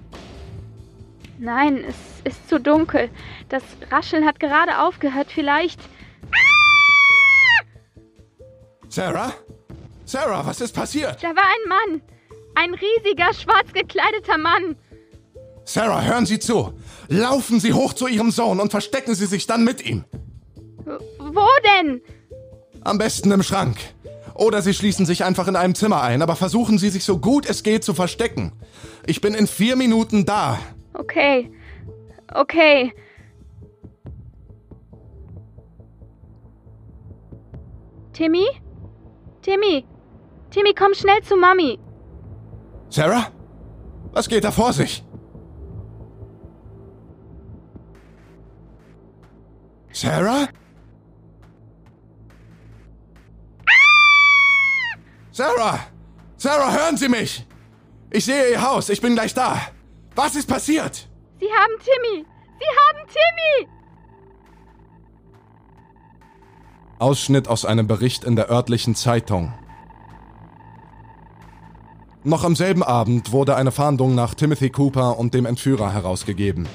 Nein, es ist zu dunkel. Das Rascheln hat gerade aufgehört. Vielleicht. Sarah? Sarah, was ist passiert? Da war ein Mann. Ein riesiger, schwarz gekleideter Mann. Sarah, hören Sie zu. Laufen Sie hoch zu Ihrem Sohn und verstecken Sie sich dann mit ihm. Wo denn? Am besten im Schrank. Oder Sie schließen sich einfach in einem Zimmer ein, aber versuchen Sie sich so gut es geht zu verstecken. Ich bin in vier Minuten da. Okay. Okay. Timmy? Timmy? Timmy, komm schnell zu Mami. Sarah? Was geht da vor sich? Sarah? Sarah! Sarah, hören Sie mich! Ich sehe Ihr Haus, ich bin gleich da. Was ist passiert? Sie haben Timmy! Sie haben Timmy! Ausschnitt aus einem Bericht in der örtlichen Zeitung. Noch am selben Abend wurde eine Fahndung nach Timothy Cooper und dem Entführer herausgegeben.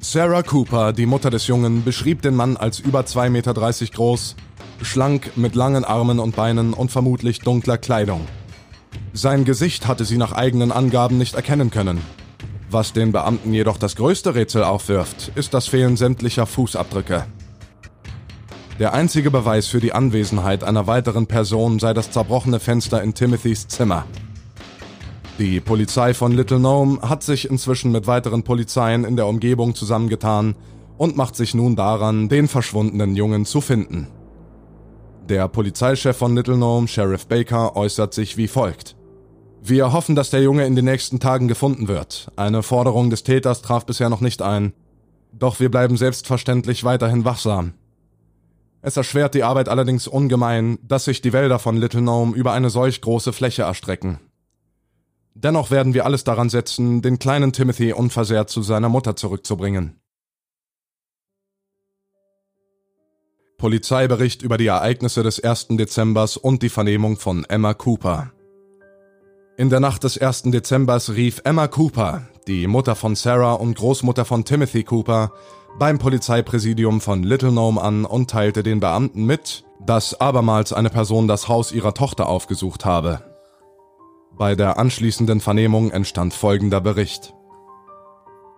Sarah Cooper, die Mutter des Jungen, beschrieb den Mann als über 2,30 Meter groß, schlank mit langen Armen und Beinen und vermutlich dunkler Kleidung. Sein Gesicht hatte sie nach eigenen Angaben nicht erkennen können. Was den Beamten jedoch das größte Rätsel aufwirft, ist das Fehlen sämtlicher Fußabdrücke. Der einzige Beweis für die Anwesenheit einer weiteren Person sei das zerbrochene Fenster in Timothys Zimmer. Die Polizei von Little Nome hat sich inzwischen mit weiteren Polizeien in der Umgebung zusammengetan und macht sich nun daran, den verschwundenen Jungen zu finden. Der Polizeichef von Little Nome, Sheriff Baker, äußert sich wie folgt. Wir hoffen, dass der Junge in den nächsten Tagen gefunden wird. Eine Forderung des Täters traf bisher noch nicht ein. Doch wir bleiben selbstverständlich weiterhin wachsam. Es erschwert die Arbeit allerdings ungemein, dass sich die Wälder von Little Nome über eine solch große Fläche erstrecken. Dennoch werden wir alles daran setzen, den kleinen Timothy unversehrt zu seiner Mutter zurückzubringen. Polizeibericht über die Ereignisse des 1. Dezembers und die Vernehmung von Emma Cooper. In der Nacht des 1. Dezembers rief Emma Cooper, die Mutter von Sarah und Großmutter von Timothy Cooper, beim Polizeipräsidium von Little Nome an und teilte den Beamten mit, dass abermals eine Person das Haus ihrer Tochter aufgesucht habe. Bei der anschließenden Vernehmung entstand folgender Bericht.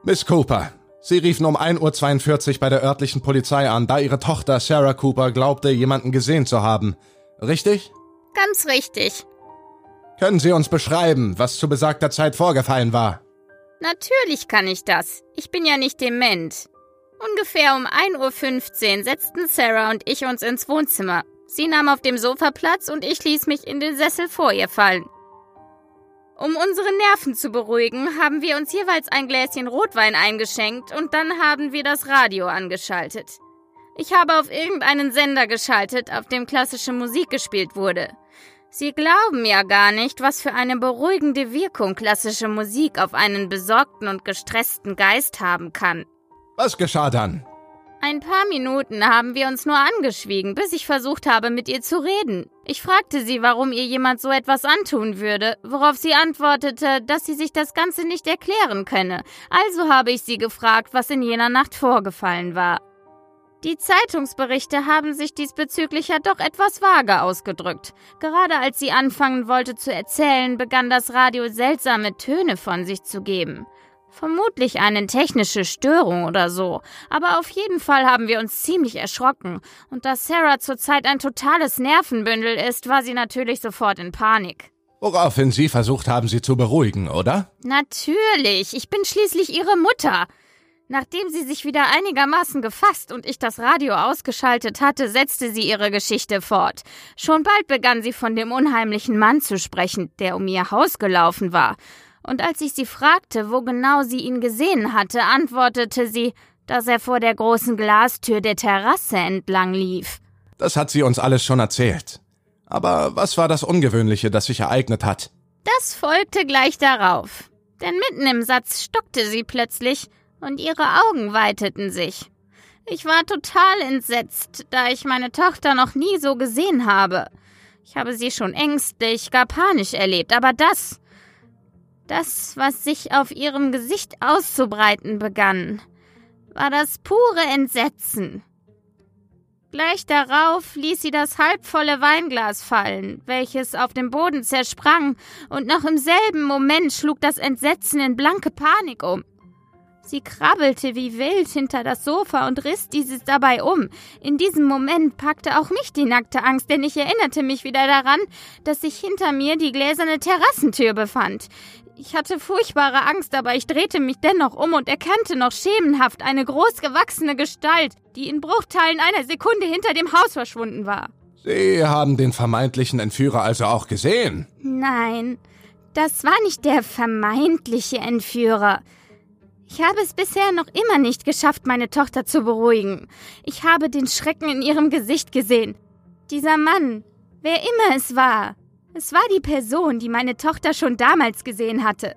Miss Cooper, Sie riefen um 1.42 Uhr bei der örtlichen Polizei an, da Ihre Tochter Sarah Cooper glaubte, jemanden gesehen zu haben. Richtig? Ganz richtig. Können Sie uns beschreiben, was zu besagter Zeit vorgefallen war? Natürlich kann ich das. Ich bin ja nicht dement. Ungefähr um 1.15 Uhr setzten Sarah und ich uns ins Wohnzimmer. Sie nahm auf dem Sofa Platz und ich ließ mich in den Sessel vor ihr fallen. Um unsere Nerven zu beruhigen, haben wir uns jeweils ein Gläschen Rotwein eingeschenkt und dann haben wir das Radio angeschaltet. Ich habe auf irgendeinen Sender geschaltet, auf dem klassische Musik gespielt wurde. Sie glauben ja gar nicht, was für eine beruhigende Wirkung klassische Musik auf einen besorgten und gestressten Geist haben kann. Was geschah dann? Ein paar Minuten haben wir uns nur angeschwiegen, bis ich versucht habe, mit ihr zu reden. Ich fragte sie, warum ihr jemand so etwas antun würde, worauf sie antwortete, dass sie sich das Ganze nicht erklären könne. Also habe ich sie gefragt, was in jener Nacht vorgefallen war. Die Zeitungsberichte haben sich diesbezüglich ja doch etwas vage ausgedrückt. Gerade als sie anfangen wollte zu erzählen, begann das Radio seltsame Töne von sich zu geben. Vermutlich eine technische Störung oder so. Aber auf jeden Fall haben wir uns ziemlich erschrocken. Und da Sarah zurzeit ein totales Nervenbündel ist, war sie natürlich sofort in Panik. Woraufhin Sie versucht haben, sie zu beruhigen, oder? Natürlich. Ich bin schließlich Ihre Mutter. Nachdem sie sich wieder einigermaßen gefasst und ich das Radio ausgeschaltet hatte, setzte sie ihre Geschichte fort. Schon bald begann sie von dem unheimlichen Mann zu sprechen, der um ihr Haus gelaufen war. Und als ich sie fragte, wo genau sie ihn gesehen hatte, antwortete sie, dass er vor der großen Glastür der Terrasse entlang lief. Das hat sie uns alles schon erzählt. Aber was war das Ungewöhnliche, das sich ereignet hat? Das folgte gleich darauf. Denn mitten im Satz stockte sie plötzlich und ihre Augen weiteten sich. Ich war total entsetzt, da ich meine Tochter noch nie so gesehen habe. Ich habe sie schon ängstlich, gar panisch erlebt, aber das, das, was sich auf ihrem Gesicht auszubreiten begann, war das pure Entsetzen. Gleich darauf ließ sie das halbvolle Weinglas fallen, welches auf dem Boden zersprang, und noch im selben Moment schlug das Entsetzen in blanke Panik um. Sie krabbelte wie wild hinter das Sofa und riss dieses dabei um. In diesem Moment packte auch mich die nackte Angst, denn ich erinnerte mich wieder daran, dass sich hinter mir die gläserne Terrassentür befand. Ich hatte furchtbare Angst, aber ich drehte mich dennoch um und erkannte noch schemenhaft eine großgewachsene Gestalt, die in Bruchteilen einer Sekunde hinter dem Haus verschwunden war. Sie haben den vermeintlichen Entführer also auch gesehen? Nein, das war nicht der vermeintliche Entführer. Ich habe es bisher noch immer nicht geschafft, meine Tochter zu beruhigen. Ich habe den Schrecken in ihrem Gesicht gesehen. Dieser Mann, wer immer es war, es war die Person, die meine Tochter schon damals gesehen hatte.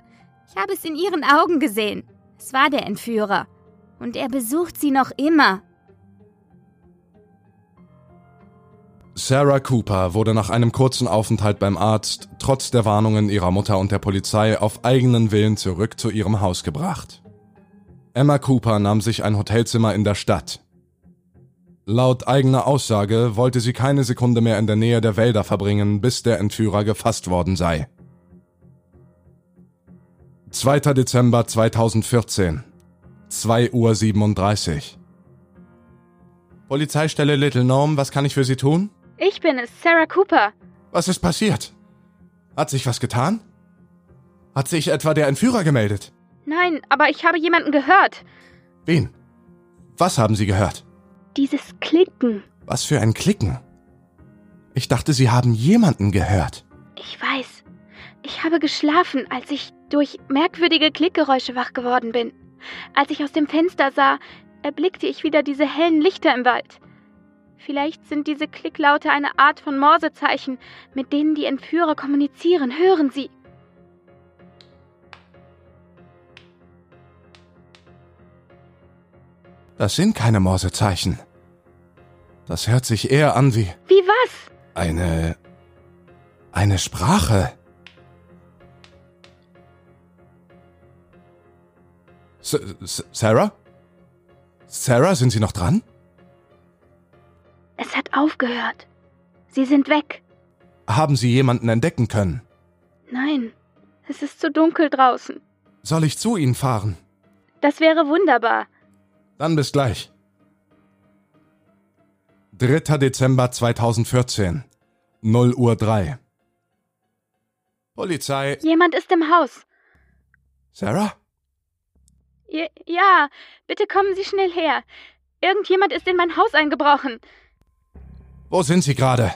Ich habe es in ihren Augen gesehen. Es war der Entführer. Und er besucht sie noch immer. Sarah Cooper wurde nach einem kurzen Aufenthalt beim Arzt, trotz der Warnungen ihrer Mutter und der Polizei, auf eigenen Willen zurück zu ihrem Haus gebracht. Emma Cooper nahm sich ein Hotelzimmer in der Stadt. Laut eigener Aussage wollte sie keine Sekunde mehr in der Nähe der Wälder verbringen, bis der Entführer gefasst worden sei. 2. Dezember 2014, 2.37 Uhr. Polizeistelle Little Gnome, was kann ich für Sie tun? Ich bin es, Sarah Cooper. Was ist passiert? Hat sich was getan? Hat sich etwa der Entführer gemeldet? Nein, aber ich habe jemanden gehört. Wen? Was haben Sie gehört? Dieses Klicken. Was für ein Klicken? Ich dachte, Sie haben jemanden gehört. Ich weiß. Ich habe geschlafen, als ich durch merkwürdige Klickgeräusche wach geworden bin. Als ich aus dem Fenster sah, erblickte ich wieder diese hellen Lichter im Wald. Vielleicht sind diese Klicklaute eine Art von Morsezeichen, mit denen die Entführer kommunizieren. Hören Sie. Das sind keine Morsezeichen. Das hört sich eher an wie. Wie was? Eine. eine Sprache. S S Sarah? Sarah, sind Sie noch dran? Es hat aufgehört. Sie sind weg. Haben Sie jemanden entdecken können? Nein, es ist zu dunkel draußen. Soll ich zu Ihnen fahren? Das wäre wunderbar. Dann bis gleich. 3. Dezember 2014, 0 Uhr 3. Polizei. Jemand ist im Haus. Sarah? Ja, ja, bitte kommen Sie schnell her. Irgendjemand ist in mein Haus eingebrochen. Wo sind Sie gerade?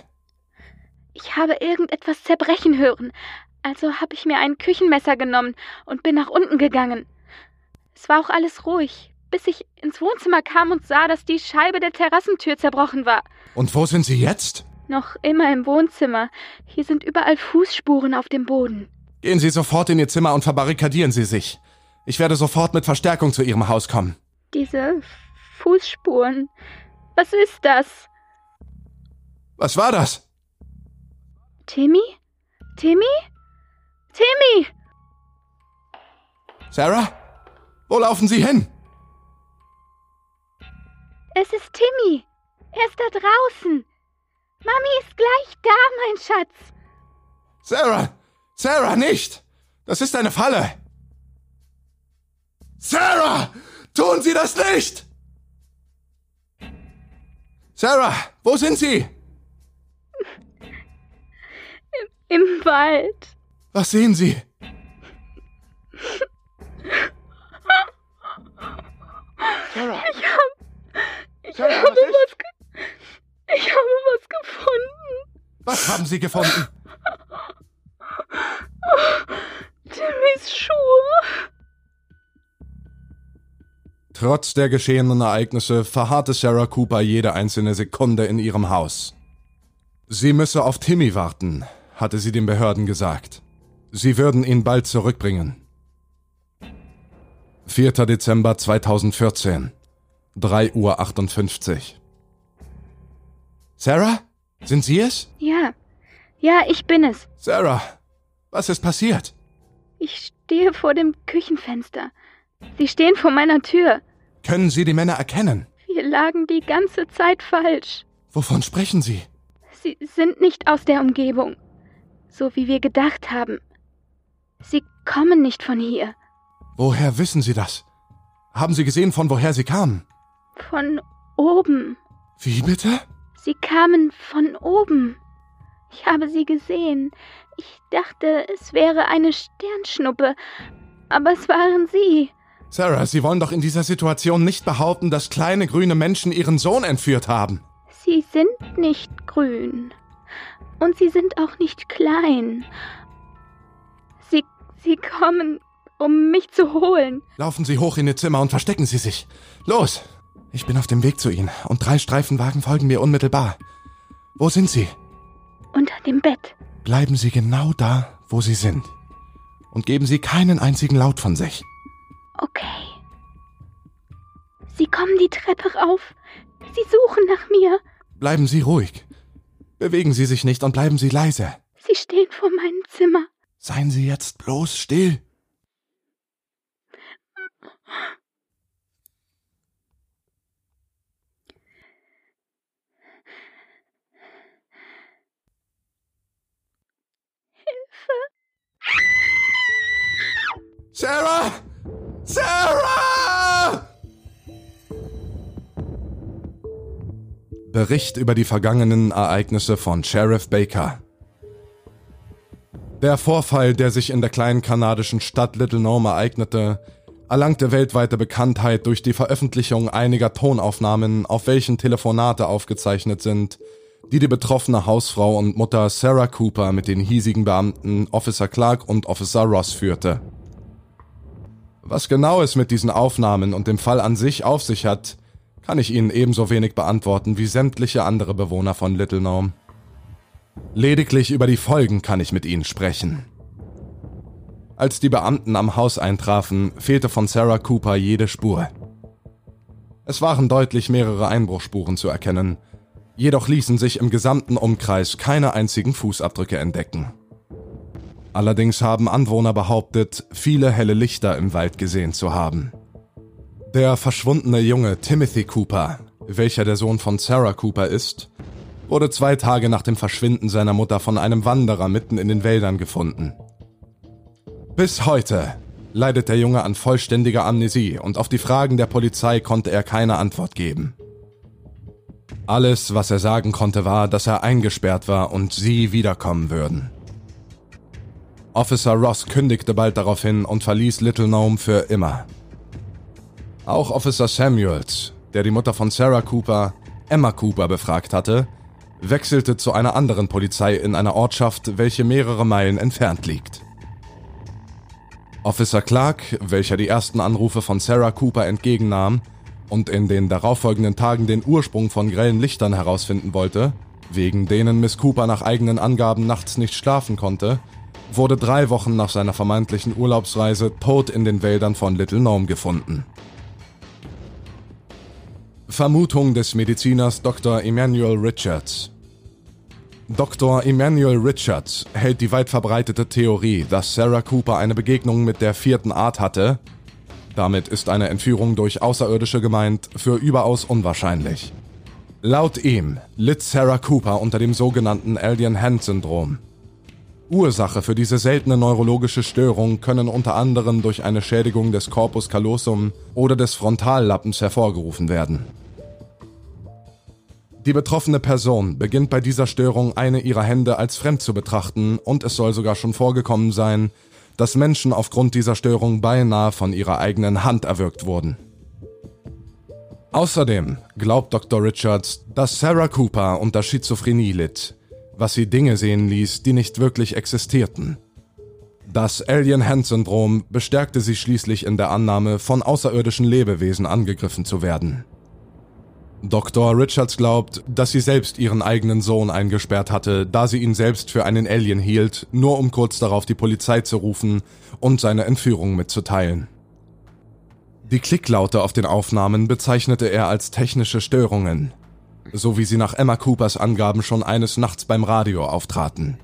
Ich habe irgendetwas zerbrechen hören. Also habe ich mir ein Küchenmesser genommen und bin nach unten gegangen. Es war auch alles ruhig, bis ich ins Wohnzimmer kam und sah, dass die Scheibe der Terrassentür zerbrochen war. Und wo sind Sie jetzt? Noch immer im Wohnzimmer. Hier sind überall Fußspuren auf dem Boden. Gehen Sie sofort in Ihr Zimmer und verbarrikadieren Sie sich. Ich werde sofort mit Verstärkung zu Ihrem Haus kommen. Diese Fußspuren. Was ist das? Was war das? Timmy? Timmy? Timmy! Sarah? Wo laufen Sie hin? Es ist Timmy. Er ist da draußen. Mami ist gleich da, mein Schatz. Sarah! Sarah, nicht! Das ist eine Falle! Sarah! Tun Sie das nicht! Sarah, wo sind Sie? Im, im Wald. Was sehen Sie? Sarah! Ich. Ich Sarah, habe was ich habe was gefunden. Was haben Sie gefunden? Timmys Schuhe. Trotz der geschehenen Ereignisse verharrte Sarah Cooper jede einzelne Sekunde in ihrem Haus. Sie müsse auf Timmy warten, hatte sie den Behörden gesagt. Sie würden ihn bald zurückbringen. 4. Dezember 2014, 3.58 Uhr. Sarah? Sind Sie es? Ja. Ja, ich bin es. Sarah, was ist passiert? Ich stehe vor dem Küchenfenster. Sie stehen vor meiner Tür. Können Sie die Männer erkennen? Wir lagen die ganze Zeit falsch. Wovon sprechen Sie? Sie sind nicht aus der Umgebung. So wie wir gedacht haben. Sie kommen nicht von hier. Woher wissen Sie das? Haben Sie gesehen, von woher Sie kamen? Von oben. Wie bitte? Sie kamen von oben. Ich habe sie gesehen. Ich dachte, es wäre eine Sternschnuppe. Aber es waren sie. Sarah, Sie wollen doch in dieser Situation nicht behaupten, dass kleine grüne Menschen Ihren Sohn entführt haben. Sie sind nicht grün. Und sie sind auch nicht klein. Sie, sie kommen, um mich zu holen. Laufen Sie hoch in Ihr Zimmer und verstecken Sie sich. Los! Ich bin auf dem Weg zu Ihnen und drei Streifenwagen folgen mir unmittelbar. Wo sind Sie? Unter dem Bett. Bleiben Sie genau da, wo Sie sind. Und geben Sie keinen einzigen Laut von sich. Okay. Sie kommen die Treppe rauf. Sie suchen nach mir. Bleiben Sie ruhig. Bewegen Sie sich nicht und bleiben Sie leise. Sie stehen vor meinem Zimmer. Seien Sie jetzt bloß still. Sarah! Sarah! Bericht über die vergangenen Ereignisse von Sheriff Baker. Der Vorfall, der sich in der kleinen kanadischen Stadt Little Nome ereignete, erlangte weltweite Bekanntheit durch die Veröffentlichung einiger Tonaufnahmen, auf welchen Telefonate aufgezeichnet sind, die die betroffene Hausfrau und Mutter Sarah Cooper mit den hiesigen Beamten Officer Clark und Officer Ross führte. Was genau es mit diesen Aufnahmen und dem Fall an sich auf sich hat, kann ich Ihnen ebenso wenig beantworten wie sämtliche andere Bewohner von Little Nome. Lediglich über die Folgen kann ich mit Ihnen sprechen. Als die Beamten am Haus eintrafen, fehlte von Sarah Cooper jede Spur. Es waren deutlich mehrere Einbruchspuren zu erkennen, jedoch ließen sich im gesamten Umkreis keine einzigen Fußabdrücke entdecken. Allerdings haben Anwohner behauptet, viele helle Lichter im Wald gesehen zu haben. Der verschwundene Junge Timothy Cooper, welcher der Sohn von Sarah Cooper ist, wurde zwei Tage nach dem Verschwinden seiner Mutter von einem Wanderer mitten in den Wäldern gefunden. Bis heute leidet der Junge an vollständiger Amnesie und auf die Fragen der Polizei konnte er keine Antwort geben. Alles, was er sagen konnte, war, dass er eingesperrt war und sie wiederkommen würden. Officer Ross kündigte bald daraufhin und verließ Little Nome für immer. Auch Officer Samuels, der die Mutter von Sarah Cooper, Emma Cooper, befragt hatte, wechselte zu einer anderen Polizei in einer Ortschaft, welche mehrere Meilen entfernt liegt. Officer Clark, welcher die ersten Anrufe von Sarah Cooper entgegennahm und in den darauffolgenden Tagen den Ursprung von grellen Lichtern herausfinden wollte, wegen denen Miss Cooper nach eigenen Angaben nachts nicht schlafen konnte, wurde drei Wochen nach seiner vermeintlichen Urlaubsreise tot in den Wäldern von Little Nome gefunden. Vermutung des Mediziners Dr. Emmanuel Richards. Dr. Emmanuel Richards hält die weit verbreitete Theorie, dass Sarah Cooper eine Begegnung mit der vierten Art hatte, damit ist eine Entführung durch Außerirdische gemeint, für überaus unwahrscheinlich. Laut ihm litt Sarah Cooper unter dem sogenannten Alien-Hand-Syndrom. Ursache für diese seltene neurologische Störung können unter anderem durch eine Schädigung des Corpus callosum oder des Frontallappens hervorgerufen werden. Die betroffene Person beginnt bei dieser Störung eine ihrer Hände als fremd zu betrachten und es soll sogar schon vorgekommen sein, dass Menschen aufgrund dieser Störung beinahe von ihrer eigenen Hand erwürgt wurden. Außerdem glaubt Dr. Richards, dass Sarah Cooper unter Schizophrenie litt, was sie Dinge sehen ließ, die nicht wirklich existierten. Das Alien-Hand-Syndrom bestärkte sie schließlich in der Annahme, von außerirdischen Lebewesen angegriffen zu werden. Dr. Richards glaubt, dass sie selbst ihren eigenen Sohn eingesperrt hatte, da sie ihn selbst für einen Alien hielt, nur um kurz darauf die Polizei zu rufen und seine Entführung mitzuteilen. Die Klicklaute auf den Aufnahmen bezeichnete er als technische Störungen, so wie sie nach Emma Coopers Angaben schon eines Nachts beim Radio auftraten.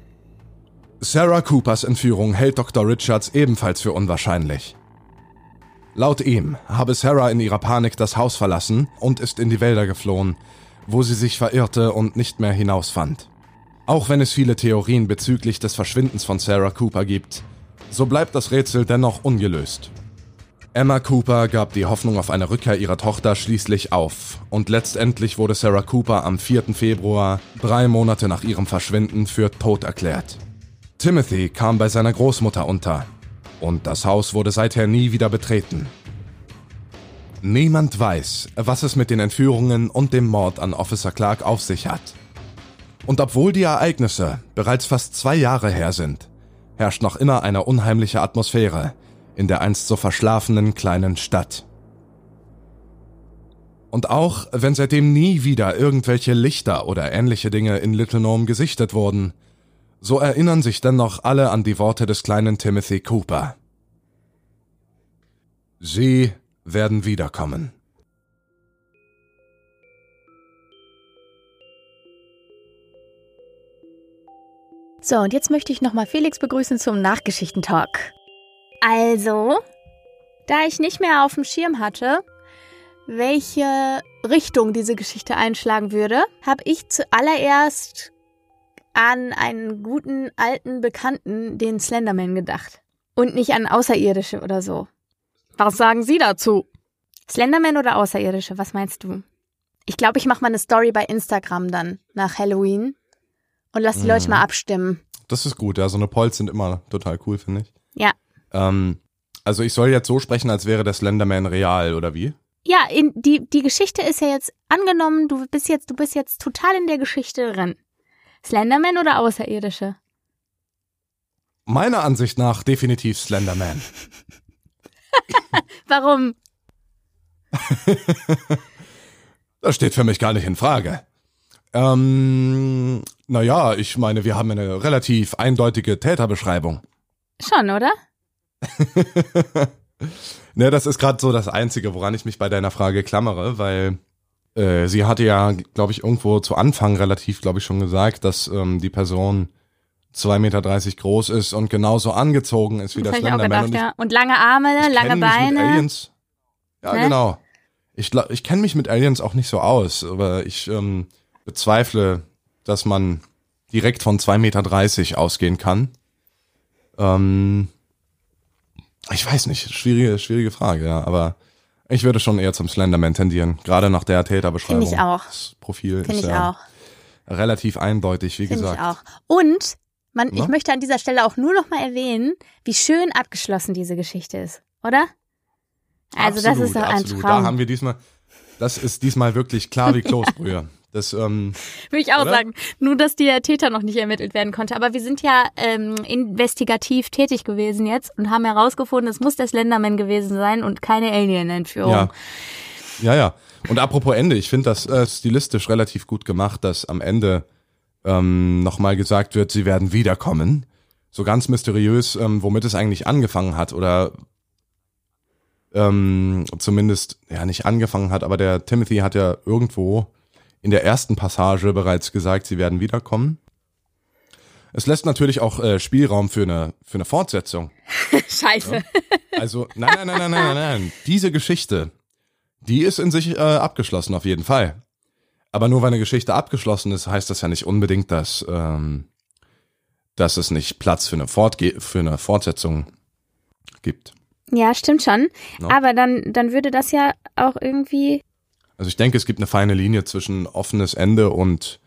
Sarah Coopers Entführung hält Dr. Richards ebenfalls für unwahrscheinlich. Laut ihm habe Sarah in ihrer Panik das Haus verlassen und ist in die Wälder geflohen, wo sie sich verirrte und nicht mehr hinausfand. Auch wenn es viele Theorien bezüglich des Verschwindens von Sarah Cooper gibt, so bleibt das Rätsel dennoch ungelöst. Emma Cooper gab die Hoffnung auf eine Rückkehr ihrer Tochter schließlich auf und letztendlich wurde Sarah Cooper am 4. Februar, drei Monate nach ihrem Verschwinden, für tot erklärt. Timothy kam bei seiner Großmutter unter und das Haus wurde seither nie wieder betreten. Niemand weiß, was es mit den Entführungen und dem Mord an Officer Clark auf sich hat. Und obwohl die Ereignisse bereits fast zwei Jahre her sind, herrscht noch immer eine unheimliche Atmosphäre in der einst so verschlafenen kleinen Stadt. Und auch wenn seitdem nie wieder irgendwelche Lichter oder ähnliche Dinge in Little Nome gesichtet wurden, so erinnern sich dennoch alle an die Worte des kleinen Timothy Cooper. Sie werden wiederkommen. So, und jetzt möchte ich nochmal Felix begrüßen zum Nachgeschichtentalk. Also, da ich nicht mehr auf dem Schirm hatte, welche Richtung diese Geschichte einschlagen würde, habe ich zuallererst an einen guten alten Bekannten, den Slenderman, gedacht. Und nicht an Außerirdische oder so. Was sagen Sie dazu? Slenderman oder Außerirdische, was meinst du? Ich glaube, ich mache mal eine Story bei Instagram dann nach Halloween und lass die Leute Mhm. mal abstimmen. Das ist gut, ja, so eine Polls sind immer total cool, finde ich. Ja. Ähm, also ich soll jetzt so sprechen, als wäre der Slenderman real, oder wie? Ja, in, die, die Geschichte ist ja jetzt angenommen, du bist jetzt, du bist jetzt total in der Geschichte drin. Slenderman oder Außerirdische? Meiner Ansicht nach definitiv Slenderman. Warum? Das steht für mich gar nicht in Frage. Ähm, naja, ich meine, wir haben eine relativ eindeutige Täterbeschreibung. Schon, oder? Ne, das ist gerade so das Einzige, woran ich mich bei deiner Frage klammere, weil äh, sie hatte ja, glaube ich, irgendwo zu Anfang relativ, glaube ich, schon gesagt, dass ähm, die Person 2,30 Meter groß ist und genauso angezogen ist wie Das auch Slenderman. und ja. Und lange Arme, ich lange kenn mich Mit Beine. Aliens, ja, Ne? genau. Ich, glaub- ich kenne mich mit Aliens auch nicht so aus, aber ich ähm, bezweifle, dass man direkt von 2,30 Meter ausgehen kann. Ähm, ich weiß nicht, schwierige, schwierige Frage, ja, aber ich würde schon eher zum Slenderman tendieren, gerade nach der Täterbeschreibung. Finde ich auch. Das Profil Finde ist ich ja auch. relativ eindeutig, wie Finde ich gesagt. auch. Und man, ich Na? möchte an dieser Stelle auch nur noch mal erwähnen, wie schön abgeschlossen diese Geschichte ist, oder? Also das Absolut, ist doch ein absolut. Traum. Da haben wir diesmal, das ist diesmal wirklich klar wie Kloßbrühe. Das, ähm, Würde ich auch Oder? sagen. Nur, dass der Täter noch nicht ermittelt werden konnte. Aber wir sind ja ähm, investigativ tätig gewesen jetzt und haben herausgefunden, es muss der Slenderman gewesen sein und keine Alien-Entführung. Ja. Ja, ja. Und apropos Ende, ich finde das äh, stilistisch relativ gut gemacht, dass am Ende ähm, nochmal gesagt wird, sie werden wiederkommen. So ganz mysteriös, ähm, womit es eigentlich angefangen hat oder ähm, zumindest, ja, nicht angefangen hat, aber der Timothy hat ja irgendwo in der ersten Passage bereits gesagt, sie werden wiederkommen. Es lässt natürlich auch äh, Spielraum für eine, für eine Fortsetzung. Scheiße. Also, nein, nein, nein, nein, nein, nein, nein. Diese Geschichte, die ist in sich äh, abgeschlossen, auf jeden Fall. Aber nur weil eine Geschichte abgeschlossen ist, heißt das ja nicht unbedingt, dass, ähm, dass es nicht Platz für eine, Fortge für eine Fortsetzung gibt. Ja, stimmt schon. Ja. Aber dann, dann würde das ja auch irgendwie. Also ich denke, es gibt eine feine Linie zwischen offenes Ende und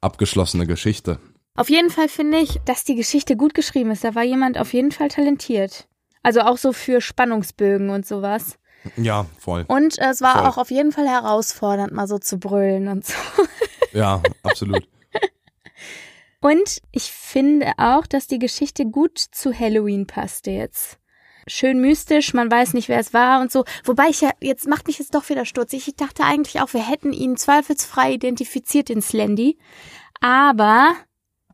abgeschlossene Geschichte. Auf jeden Fall finde ich, dass die Geschichte gut geschrieben ist. Da war jemand auf jeden Fall talentiert. Also auch so für Spannungsbögen und sowas. Ja, voll. Und es war Voll. auch auf jeden Fall herausfordernd, mal so zu brüllen und so. Ja, absolut. Und ich finde auch, dass die Geschichte gut zu Halloween passte jetzt. Schön mystisch, man weiß nicht, wer es war und so. Wobei ich ja, jetzt macht mich jetzt doch wieder stutzig. Ich dachte eigentlich auch, wir hätten ihn zweifelsfrei identifiziert, den Slendy. Aber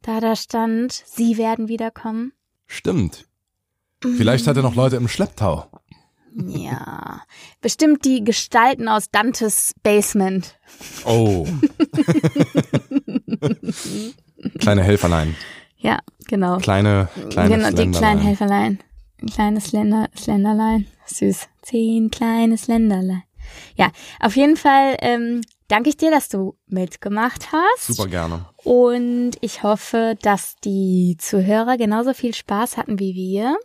da da stand, sie werden wiederkommen. Stimmt. Vielleicht hat er noch Leute im Schlepptau. Ja, bestimmt die Gestalten aus Dantes Basement. Oh. Kleine Helferlein. Ja, genau. Kleine, kleine genau, die kleinen Helferlein. Ein kleines Slender, Slenderlein. Süß. Zehn kleine Slenderlein. Ja, auf jeden Fall ähm, danke ich dir, dass du mitgemacht hast. Super gerne. Und ich hoffe, dass die Zuhörer genauso viel Spaß hatten wie wir.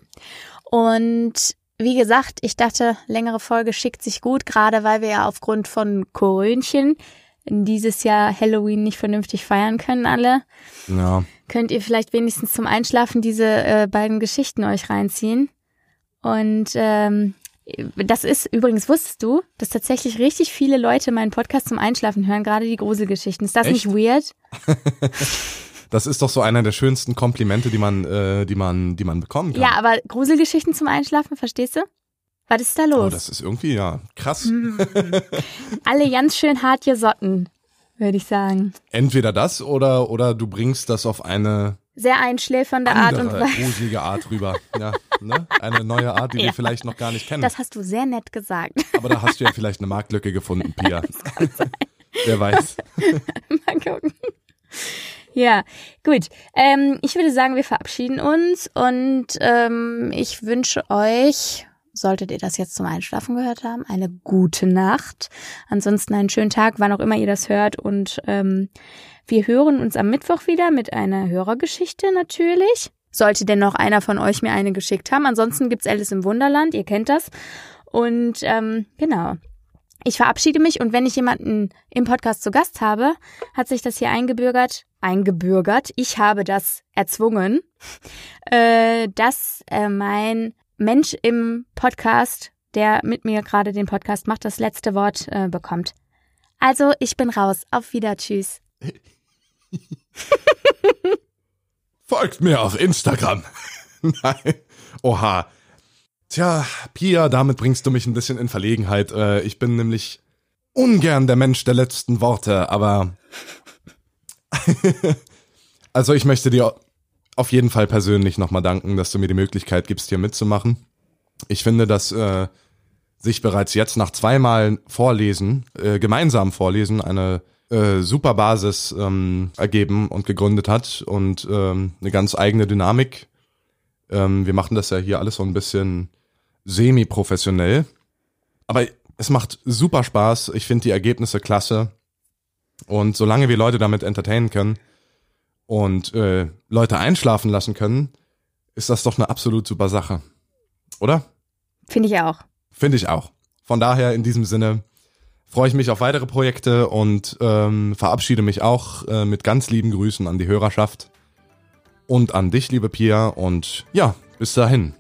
Und wie gesagt, ich dachte, längere Folge schickt sich gut, gerade weil wir ja aufgrund von Korönchen dieses Jahr Halloween nicht vernünftig feiern können alle. Ja. Könnt ihr vielleicht wenigstens zum Einschlafen diese äh, beiden Geschichten euch reinziehen. Und ähm, das ist übrigens, wusstest du, dass tatsächlich richtig viele Leute meinen Podcast zum Einschlafen hören, gerade die Gruselgeschichten. Ist das Echt? nicht weird? Das ist doch so einer der schönsten Komplimente, die man, äh, die man, die man bekommen kann. Ja, aber Gruselgeschichten zum Einschlafen, verstehst du? Was ist da Oh, los? das ist irgendwie, ja, krass. Hm. Alle ganz schön hart gesotten, würde ich sagen. Entweder das oder, oder du bringst das auf eine Sehr einschläfernde Art und Weise. gruselige Art rüber. Ja, ne? Eine neue Art, die Ja. wir vielleicht noch gar nicht kennen. Das hast du sehr nett gesagt. Aber da hast du ja vielleicht eine Marktlücke gefunden, Pia. Wer weiß. Mal gucken. Ja, gut. Ähm, ich würde sagen, wir verabschieden uns und ähm, ich wünsche euch, solltet ihr das jetzt zum Einschlafen gehört haben, eine gute Nacht. Ansonsten einen schönen Tag, wann auch immer ihr das hört. Und ähm, wir hören uns am Mittwoch wieder mit einer Hörergeschichte natürlich. Sollte denn noch einer von euch mir eine geschickt haben. Ansonsten gibt's Alice im Wunderland, ihr kennt das. Und ähm, genau. Ich verabschiede mich und wenn ich jemanden im Podcast zu Gast habe, hat sich das hier eingebürgert, eingebürgert, ich habe das erzwungen, äh, dass äh, mein Mensch im Podcast, der mit mir gerade den Podcast macht, das letzte Wort äh, bekommt. Also, ich bin raus. Auf Wieder, tschüss. Folgt mir auf Instagram. Nein. Oha. Tja, Pia, damit bringst du mich ein bisschen in Verlegenheit. Äh, Ich bin nämlich ungern der Mensch der letzten Worte, aber. also, ich möchte dir auf jeden Fall persönlich nochmal danken, dass du mir die Möglichkeit gibst, hier mitzumachen. Ich finde, dass äh, sich bereits jetzt nach zweimal Vorlesen, äh, gemeinsam Vorlesen, eine äh, super Basis ähm, ergeben und gegründet hat und ähm, eine ganz eigene Dynamik. Ähm, wir machen das ja hier alles so ein bisschen semi-professionell. Aber es macht super Spaß. Ich finde die Ergebnisse klasse. Und solange wir Leute damit entertainen können und äh, Leute einschlafen lassen können, ist das doch eine absolut super Sache. Oder? Finde ich auch. Finde ich auch. Von daher in diesem Sinne freue ich mich auf weitere Projekte und ähm, verabschiede mich auch äh, mit ganz lieben Grüßen an die Hörerschaft und an dich, liebe Pia. Und ja, bis dahin.